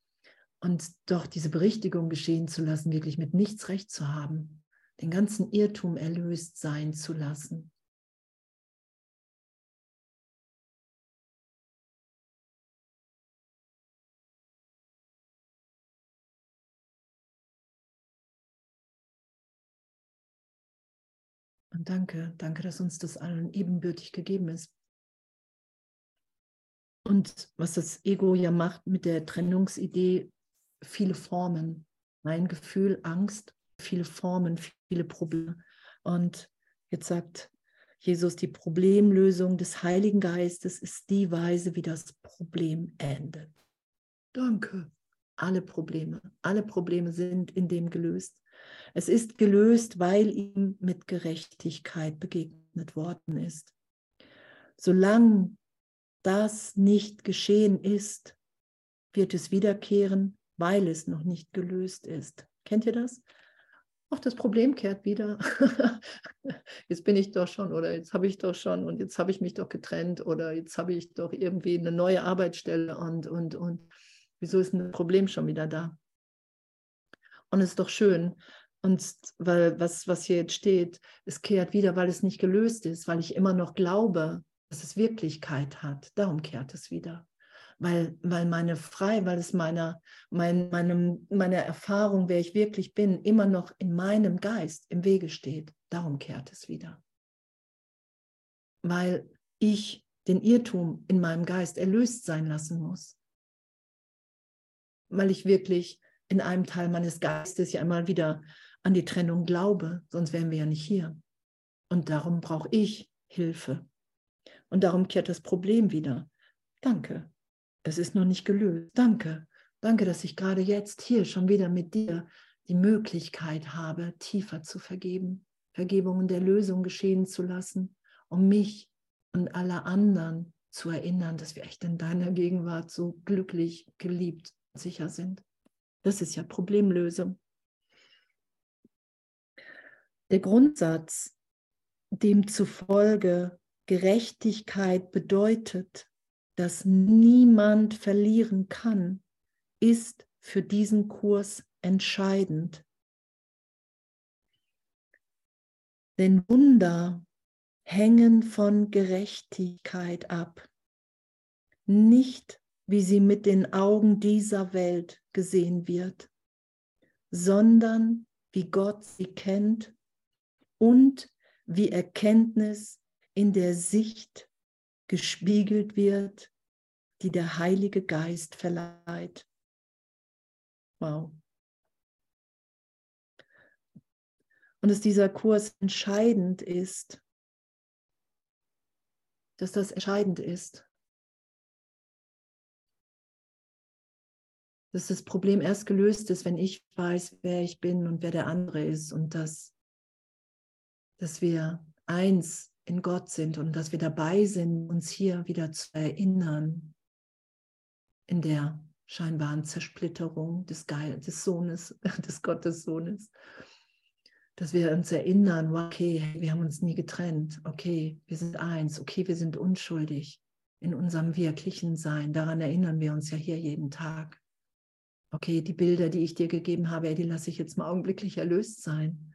Und doch diese Berichtigung geschehen zu lassen, wirklich mit nichts recht zu haben, den ganzen Irrtum erlöst sein zu lassen. Und danke, danke, dass uns das allen ebenbürtig gegeben ist. Und was das Ego ja macht mit der Trennungsidee, viele Formen. Mein Gefühl, Angst, viele Formen, viele Probleme. Und jetzt sagt Jesus, die Problemlösung des Heiligen Geistes ist die Weise, wie das Problem endet. Danke. Alle Probleme, alle Probleme sind in dem gelöst. Es ist gelöst, weil ihm mit Gerechtigkeit begegnet worden ist. Solange das nicht geschehen ist, wird es wiederkehren, weil es noch nicht gelöst ist. Kennt ihr das? Auch das Problem kehrt wieder. jetzt bin ich doch schon oder jetzt habe ich doch schon und jetzt habe ich mich doch getrennt oder jetzt habe ich doch irgendwie eine neue Arbeitsstelle und, und, und. Wieso ist ein Problem schon wieder da? Und es ist doch schön. Und weil was, was hier jetzt steht, es kehrt wieder, weil es nicht gelöst ist, weil ich immer noch glaube, dass es Wirklichkeit hat. Darum kehrt es wieder weil, weil meine frei, weil es meiner, mein, meinem, meiner Erfahrung, wer ich wirklich bin, immer noch in meinem Geist im Wege steht. Darum kehrt es wieder. Weil ich den Irrtum in meinem Geist erlöst sein lassen muss. Weil ich wirklich in einem Teil meines Geistes ja immer wieder an die Trennung glaube, sonst wären wir ja nicht hier. Und darum brauche ich Hilfe. Und darum kehrt das Problem wieder. Danke, es ist noch nicht gelöst. Danke. Danke, dass ich gerade jetzt hier schon wieder mit dir die Möglichkeit habe, tiefer zu vergeben, Vergebungen der Lösung geschehen zu lassen, um mich und alle anderen zu erinnern, dass wir echt in deiner Gegenwart so glücklich, geliebt, sicher sind. Das ist ja Problemlösung. Der Grundsatz, demzufolge Gerechtigkeit bedeutet, dass niemand verlieren kann, ist für diesen Kurs entscheidend. Denn Wunder hängen von Gerechtigkeit ab, nicht wie sie mit den Augen dieser Welt gesehen wird, sondern wie Gott sie kennt und wie Erkenntnis in der Sicht gespiegelt wird, die der Heilige Geist verleiht. Wow. Und dass dieser Kurs entscheidend ist, dass das entscheidend ist. Dass das Problem erst gelöst ist, wenn ich weiß, wer ich bin und wer der andere ist und dass, dass wir eins in Gott sind und dass wir dabei sind, uns hier wieder zu erinnern in der scheinbaren Zersplitterung des, Ge des Sohnes, des Gottessohnes. Dass wir uns erinnern, okay, wir haben uns nie getrennt, okay, wir sind eins, okay, wir sind unschuldig in unserem wirklichen Sein. Daran erinnern wir uns ja hier jeden Tag. Okay, die Bilder, die ich dir gegeben habe, die lasse ich jetzt mal augenblicklich erlöst sein,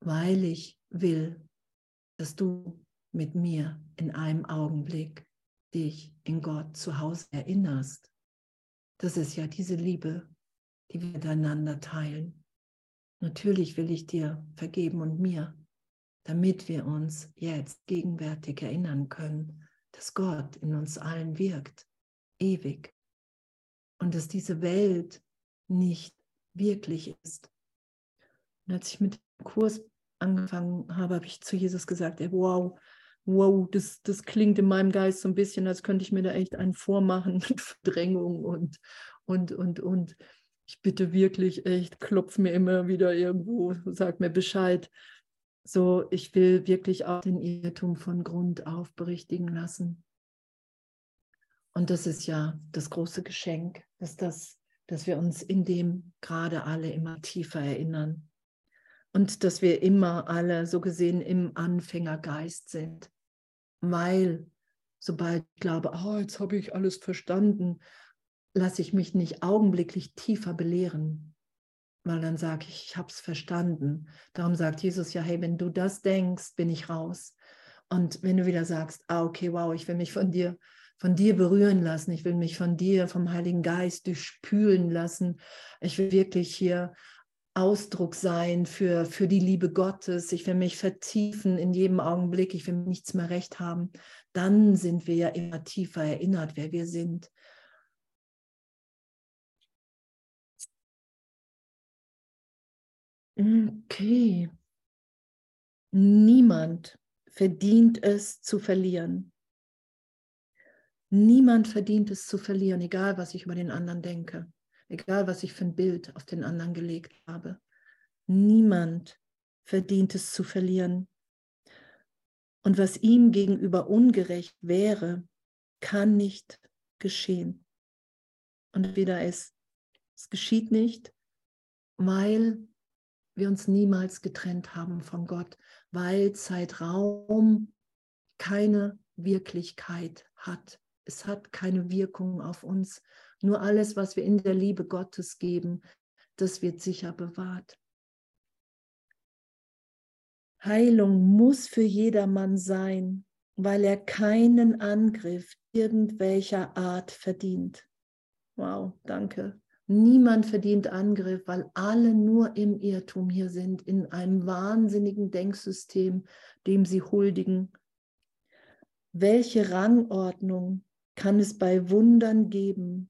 weil ich will, dass du mit mir in einem Augenblick dich in Gott zu Hause erinnerst. Das ist ja diese Liebe, die wir miteinander teilen. Natürlich will ich dir vergeben und mir, damit wir uns jetzt gegenwärtig erinnern können, dass Gott in uns allen wirkt, ewig. Und dass diese Welt nicht wirklich ist. Und als ich mit dem Kurs angefangen habe, habe ich zu Jesus gesagt, ey, wow, wow, das, das klingt in meinem Geist so ein bisschen, als könnte ich mir da echt einen vormachen mit Verdrängung und, und, und, und. Ich bitte wirklich echt, klopf mir immer wieder irgendwo, sag mir Bescheid. So, ich will wirklich auch den Irrtum von Grund auf berichtigen lassen. Und das ist ja das große Geschenk, dass, das, dass wir uns in dem gerade alle immer tiefer erinnern und dass wir immer alle so gesehen im Anfängergeist sind, weil sobald ich glaube, oh, jetzt habe ich alles verstanden, lasse ich mich nicht augenblicklich tiefer belehren, weil dann sage ich, ich habe es verstanden. Darum sagt Jesus ja, hey, wenn du das denkst, bin ich raus. Und wenn du wieder sagst, ah, okay, wow, ich will mich von dir, von dir berühren lassen, ich will mich von dir, vom Heiligen Geist durchspülen lassen, ich will wirklich hier Ausdruck sein für, für die Liebe Gottes. Ich will mich vertiefen in jedem Augenblick. Ich will nichts mehr recht haben. Dann sind wir ja immer tiefer erinnert, wer wir sind. Okay. Niemand verdient es zu verlieren. Niemand verdient es zu verlieren, egal was ich über den anderen denke egal was ich für ein Bild auf den anderen gelegt habe. Niemand verdient es zu verlieren. Und was ihm gegenüber ungerecht wäre, kann nicht geschehen. Und wieder ist, es geschieht nicht, weil wir uns niemals getrennt haben von Gott, weil Zeitraum keine Wirklichkeit hat. Es hat keine Wirkung auf uns. Nur alles, was wir in der Liebe Gottes geben, das wird sicher bewahrt. Heilung muss für jedermann sein, weil er keinen Angriff irgendwelcher Art verdient. Wow, danke. Niemand verdient Angriff, weil alle nur im Irrtum hier sind, in einem wahnsinnigen Denksystem, dem sie huldigen. Welche Rangordnung kann es bei Wundern geben?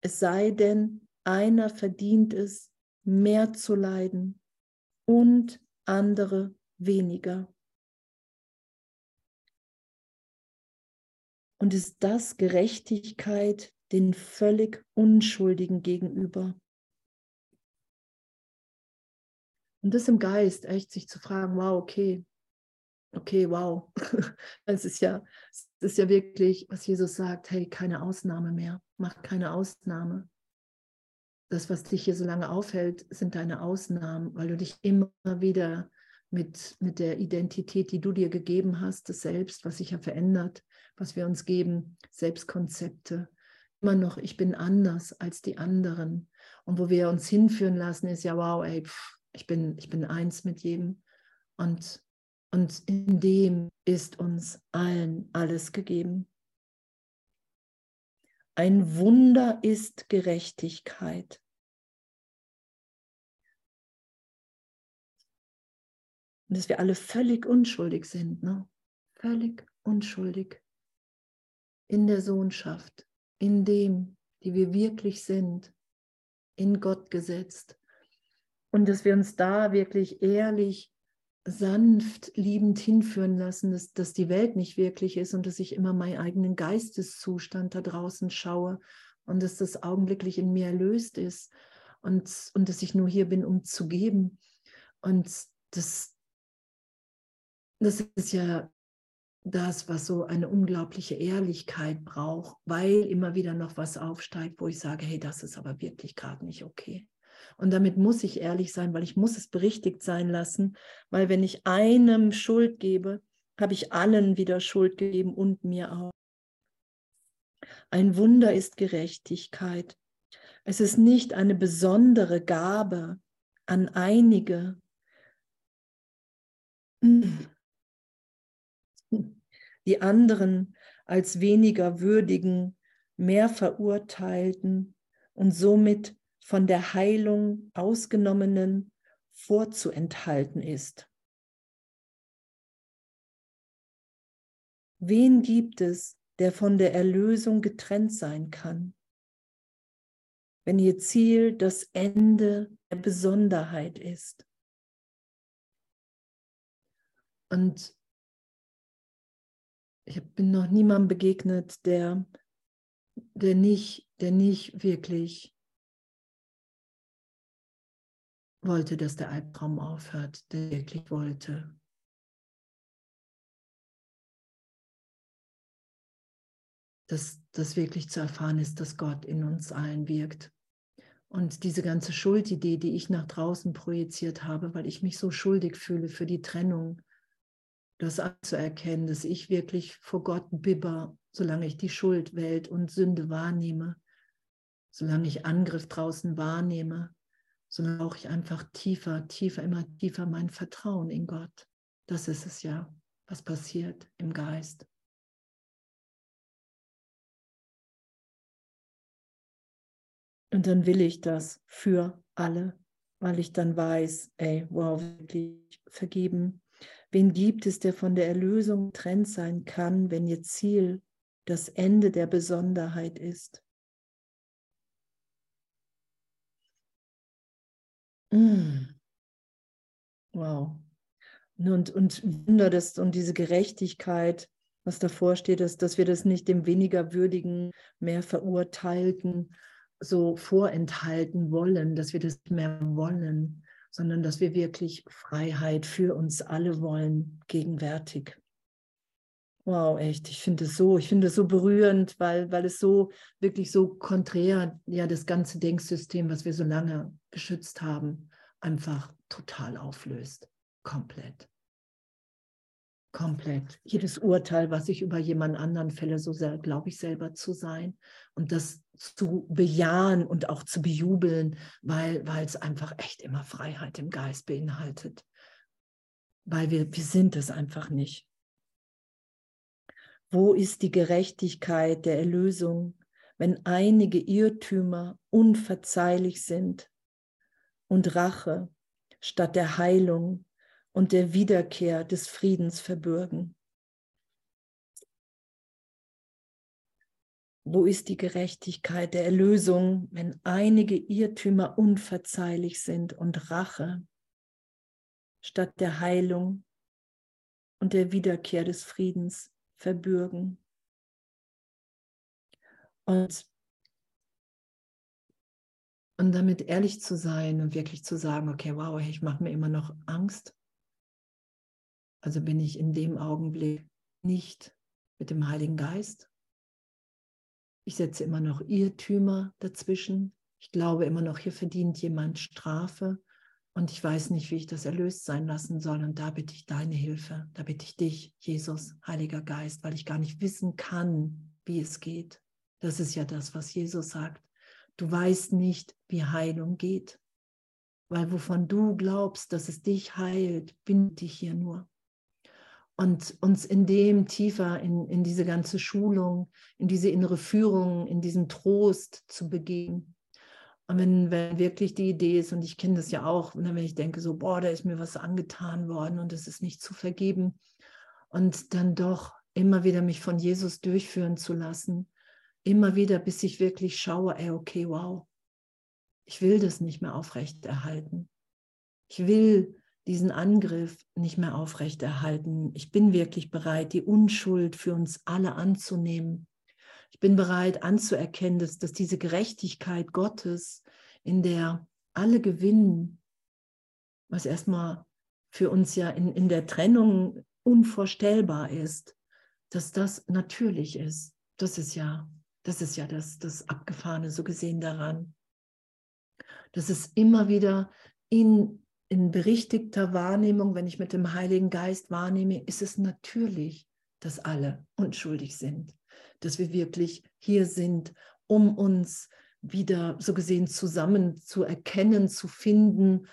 Es sei denn, einer verdient es, mehr zu leiden und andere weniger. Und ist das Gerechtigkeit den völlig Unschuldigen gegenüber? Und das im Geist, echt sich zu fragen, wow, okay, okay, wow. Es ist ja, es ist ja wirklich, was Jesus sagt, hey, keine Ausnahme mehr, mach keine Ausnahme das, was dich hier so lange aufhält, sind deine Ausnahmen, weil du dich immer wieder mit, mit der Identität, die du dir gegeben hast, das Selbst, was sich ja verändert, was wir uns geben, Selbstkonzepte, immer noch, ich bin anders als die anderen. Und wo wir uns hinführen lassen, ist ja, wow, ey, pff, ich, bin, ich bin eins mit jedem. Und, und in dem ist uns allen alles gegeben. Ein Wunder ist Gerechtigkeit. Und dass wir alle völlig unschuldig sind, ne? völlig unschuldig in der Sohnschaft, in dem, die wir wirklich sind, in Gott gesetzt. Und dass wir uns da wirklich ehrlich sanft, liebend hinführen lassen, dass, dass die Welt nicht wirklich ist und dass ich immer meinen eigenen Geisteszustand da draußen schaue und dass das augenblicklich in mir erlöst ist und, und dass ich nur hier bin, um zu geben. Und das, das ist ja das, was so eine unglaubliche Ehrlichkeit braucht, weil immer wieder noch was aufsteigt, wo ich sage, hey, das ist aber wirklich gerade nicht okay. Und damit muss ich ehrlich sein, weil ich muss es berichtigt sein lassen, weil wenn ich einem Schuld gebe, habe ich allen wieder Schuld gegeben und mir auch. Ein Wunder ist Gerechtigkeit. Es ist nicht eine besondere Gabe an einige, die anderen als weniger würdigen, mehr verurteilten und somit von der Heilung ausgenommenen vorzuenthalten ist. Wen gibt es, der von der Erlösung getrennt sein kann, wenn ihr Ziel das Ende der Besonderheit ist? Und ich bin noch niemandem begegnet, der, der, nicht, der nicht wirklich wollte, dass der Albtraum aufhört, der wirklich wollte. Dass das wirklich zu erfahren ist, dass Gott in uns allen wirkt. Und diese ganze Schuldidee, die ich nach draußen projiziert habe, weil ich mich so schuldig fühle für die Trennung, das anzuerkennen, dass ich wirklich vor Gott bibber, solange ich die Schuld, Welt und Sünde wahrnehme, solange ich Angriff draußen wahrnehme, sondern auch ich einfach tiefer, tiefer, immer tiefer mein Vertrauen in Gott. Das ist es ja, was passiert im Geist. Und dann will ich das für alle, weil ich dann weiß, ey, wow, wirklich vergeben. Wen gibt es, der von der Erlösung trennt sein kann, wenn ihr Ziel das Ende der Besonderheit ist? Mm. Wow. Und, und Wunder das, und diese Gerechtigkeit, was davor steht, ist, dass wir das nicht dem weniger würdigen, mehr verurteilten so vorenthalten wollen, dass wir das mehr wollen, sondern dass wir wirklich Freiheit für uns alle wollen, gegenwärtig. Wow, echt. Ich finde es so, ich finde es so berührend, weil, weil es so wirklich so konträr, ja, das ganze Denksystem, was wir so lange geschützt haben, einfach total auflöst. Komplett. Komplett. Jedes Urteil, was ich über jemand anderen fälle, so glaube ich selber zu sein und das zu bejahen und auch zu bejubeln, weil, weil es einfach echt immer Freiheit im Geist beinhaltet. Weil wir, wir sind es einfach nicht. Wo ist die Gerechtigkeit der Erlösung, wenn einige Irrtümer unverzeihlich sind und Rache statt der Heilung und der Wiederkehr des Friedens verbürgen? Wo ist die Gerechtigkeit der Erlösung, wenn einige Irrtümer unverzeihlich sind und Rache statt der Heilung und der Wiederkehr des Friedens verbürgen. Und, und damit ehrlich zu sein und wirklich zu sagen, okay, wow, ich mache mir immer noch Angst. Also bin ich in dem Augenblick nicht mit dem Heiligen Geist. Ich setze immer noch Irrtümer dazwischen. Ich glaube immer noch, hier verdient jemand Strafe. Und ich weiß nicht, wie ich das erlöst sein lassen soll. Und da bitte ich deine Hilfe. Da bitte ich dich, Jesus, Heiliger Geist, weil ich gar nicht wissen kann, wie es geht. Das ist ja das, was Jesus sagt. Du weißt nicht, wie Heilung geht. Weil wovon du glaubst, dass es dich heilt, bin ich hier nur. Und uns in dem tiefer in, in diese ganze Schulung, in diese innere Führung, in diesen Trost zu begehen und wenn, wenn wirklich die Idee ist, und ich kenne das ja auch, wenn ich denke so, boah, da ist mir was angetan worden und es ist nicht zu vergeben. Und dann doch immer wieder mich von Jesus durchführen zu lassen. Immer wieder, bis ich wirklich schaue, ey, okay, wow, ich will das nicht mehr aufrechterhalten. Ich will diesen Angriff nicht mehr aufrechterhalten. Ich bin wirklich bereit, die Unschuld für uns alle anzunehmen ich bin bereit anzuerkennen, dass, dass diese Gerechtigkeit Gottes, in der alle gewinnen, was erstmal für uns ja in, in der Trennung unvorstellbar ist, dass das natürlich ist. Das ist ja, das ist ja das, das Abgefahrene so gesehen daran. Dass es immer wieder in, in berichtigter Wahrnehmung, wenn ich mit dem Heiligen Geist wahrnehme, ist es natürlich, dass alle unschuldig sind dass wir wirklich hier sind, um uns wieder so gesehen zusammen zu erkennen, zu finden,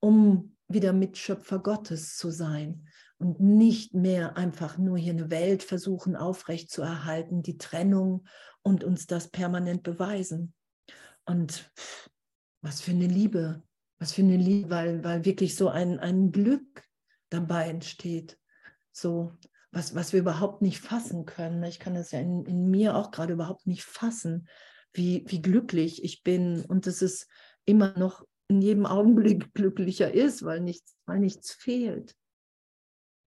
um wieder Mitschöpfer Gottes zu sein und nicht mehr einfach nur hier eine Welt versuchen aufrechtzuerhalten, die Trennung und uns das permanent beweisen. Und was für eine Liebe, was für eine Liebe, weil, weil wirklich so ein, ein Glück dabei entsteht. So, was, was wir überhaupt nicht fassen können. Ich kann das ja in, in mir auch gerade überhaupt nicht fassen, wie, wie glücklich ich bin und dass es immer noch in jedem Augenblick glücklicher ist, weil nichts, weil nichts fehlt.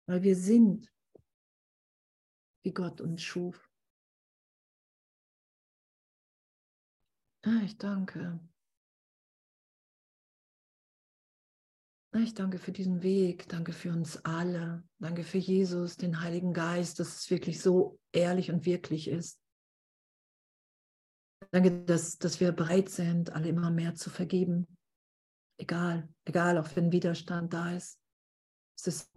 Weil wir sind, wie Gott uns schuf. Ah, ich danke. Ich danke für diesen Weg, danke für uns alle, danke für Jesus, den Heiligen Geist, dass es wirklich so ehrlich und wirklich ist. Danke, dass, dass wir bereit sind, alle immer mehr zu vergeben. Egal, egal, auch wenn Widerstand da ist. Es ist,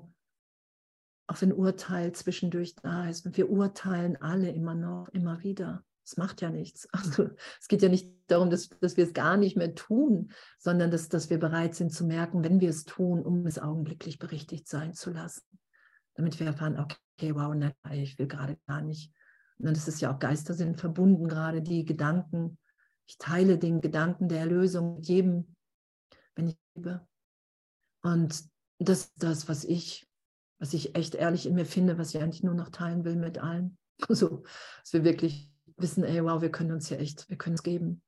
auch wenn Urteil zwischendurch da ist. Und wir urteilen alle immer noch, immer wieder. Es macht ja nichts. Also es geht ja nicht darum, dass, dass wir es gar nicht mehr tun, sondern dass, dass wir bereit sind zu merken, wenn wir es tun, um es augenblicklich berichtigt sein zu lassen. Damit wir erfahren, okay, wow, nein, ich will gerade gar nicht. Und das ist ja auch Geister sind verbunden, gerade die Gedanken. Ich teile den Gedanken der Erlösung mit jedem, wenn ich liebe. Und das ist das, was ich, was ich echt ehrlich in mir finde, was ich eigentlich nur noch teilen will mit allen. So, dass wir wirklich wissen, ey, wow, wir können uns hier echt, wir können es geben.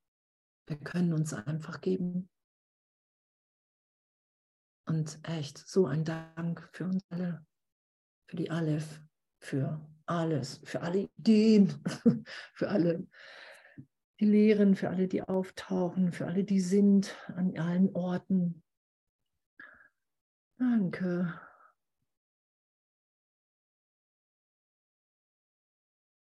Wir können uns einfach geben. Und echt, so ein Dank für uns alle, für die Aleph, für alles, für alle Ideen, für alle die Lehren, für alle, die auftauchen, für alle, die sind an allen Orten. Danke.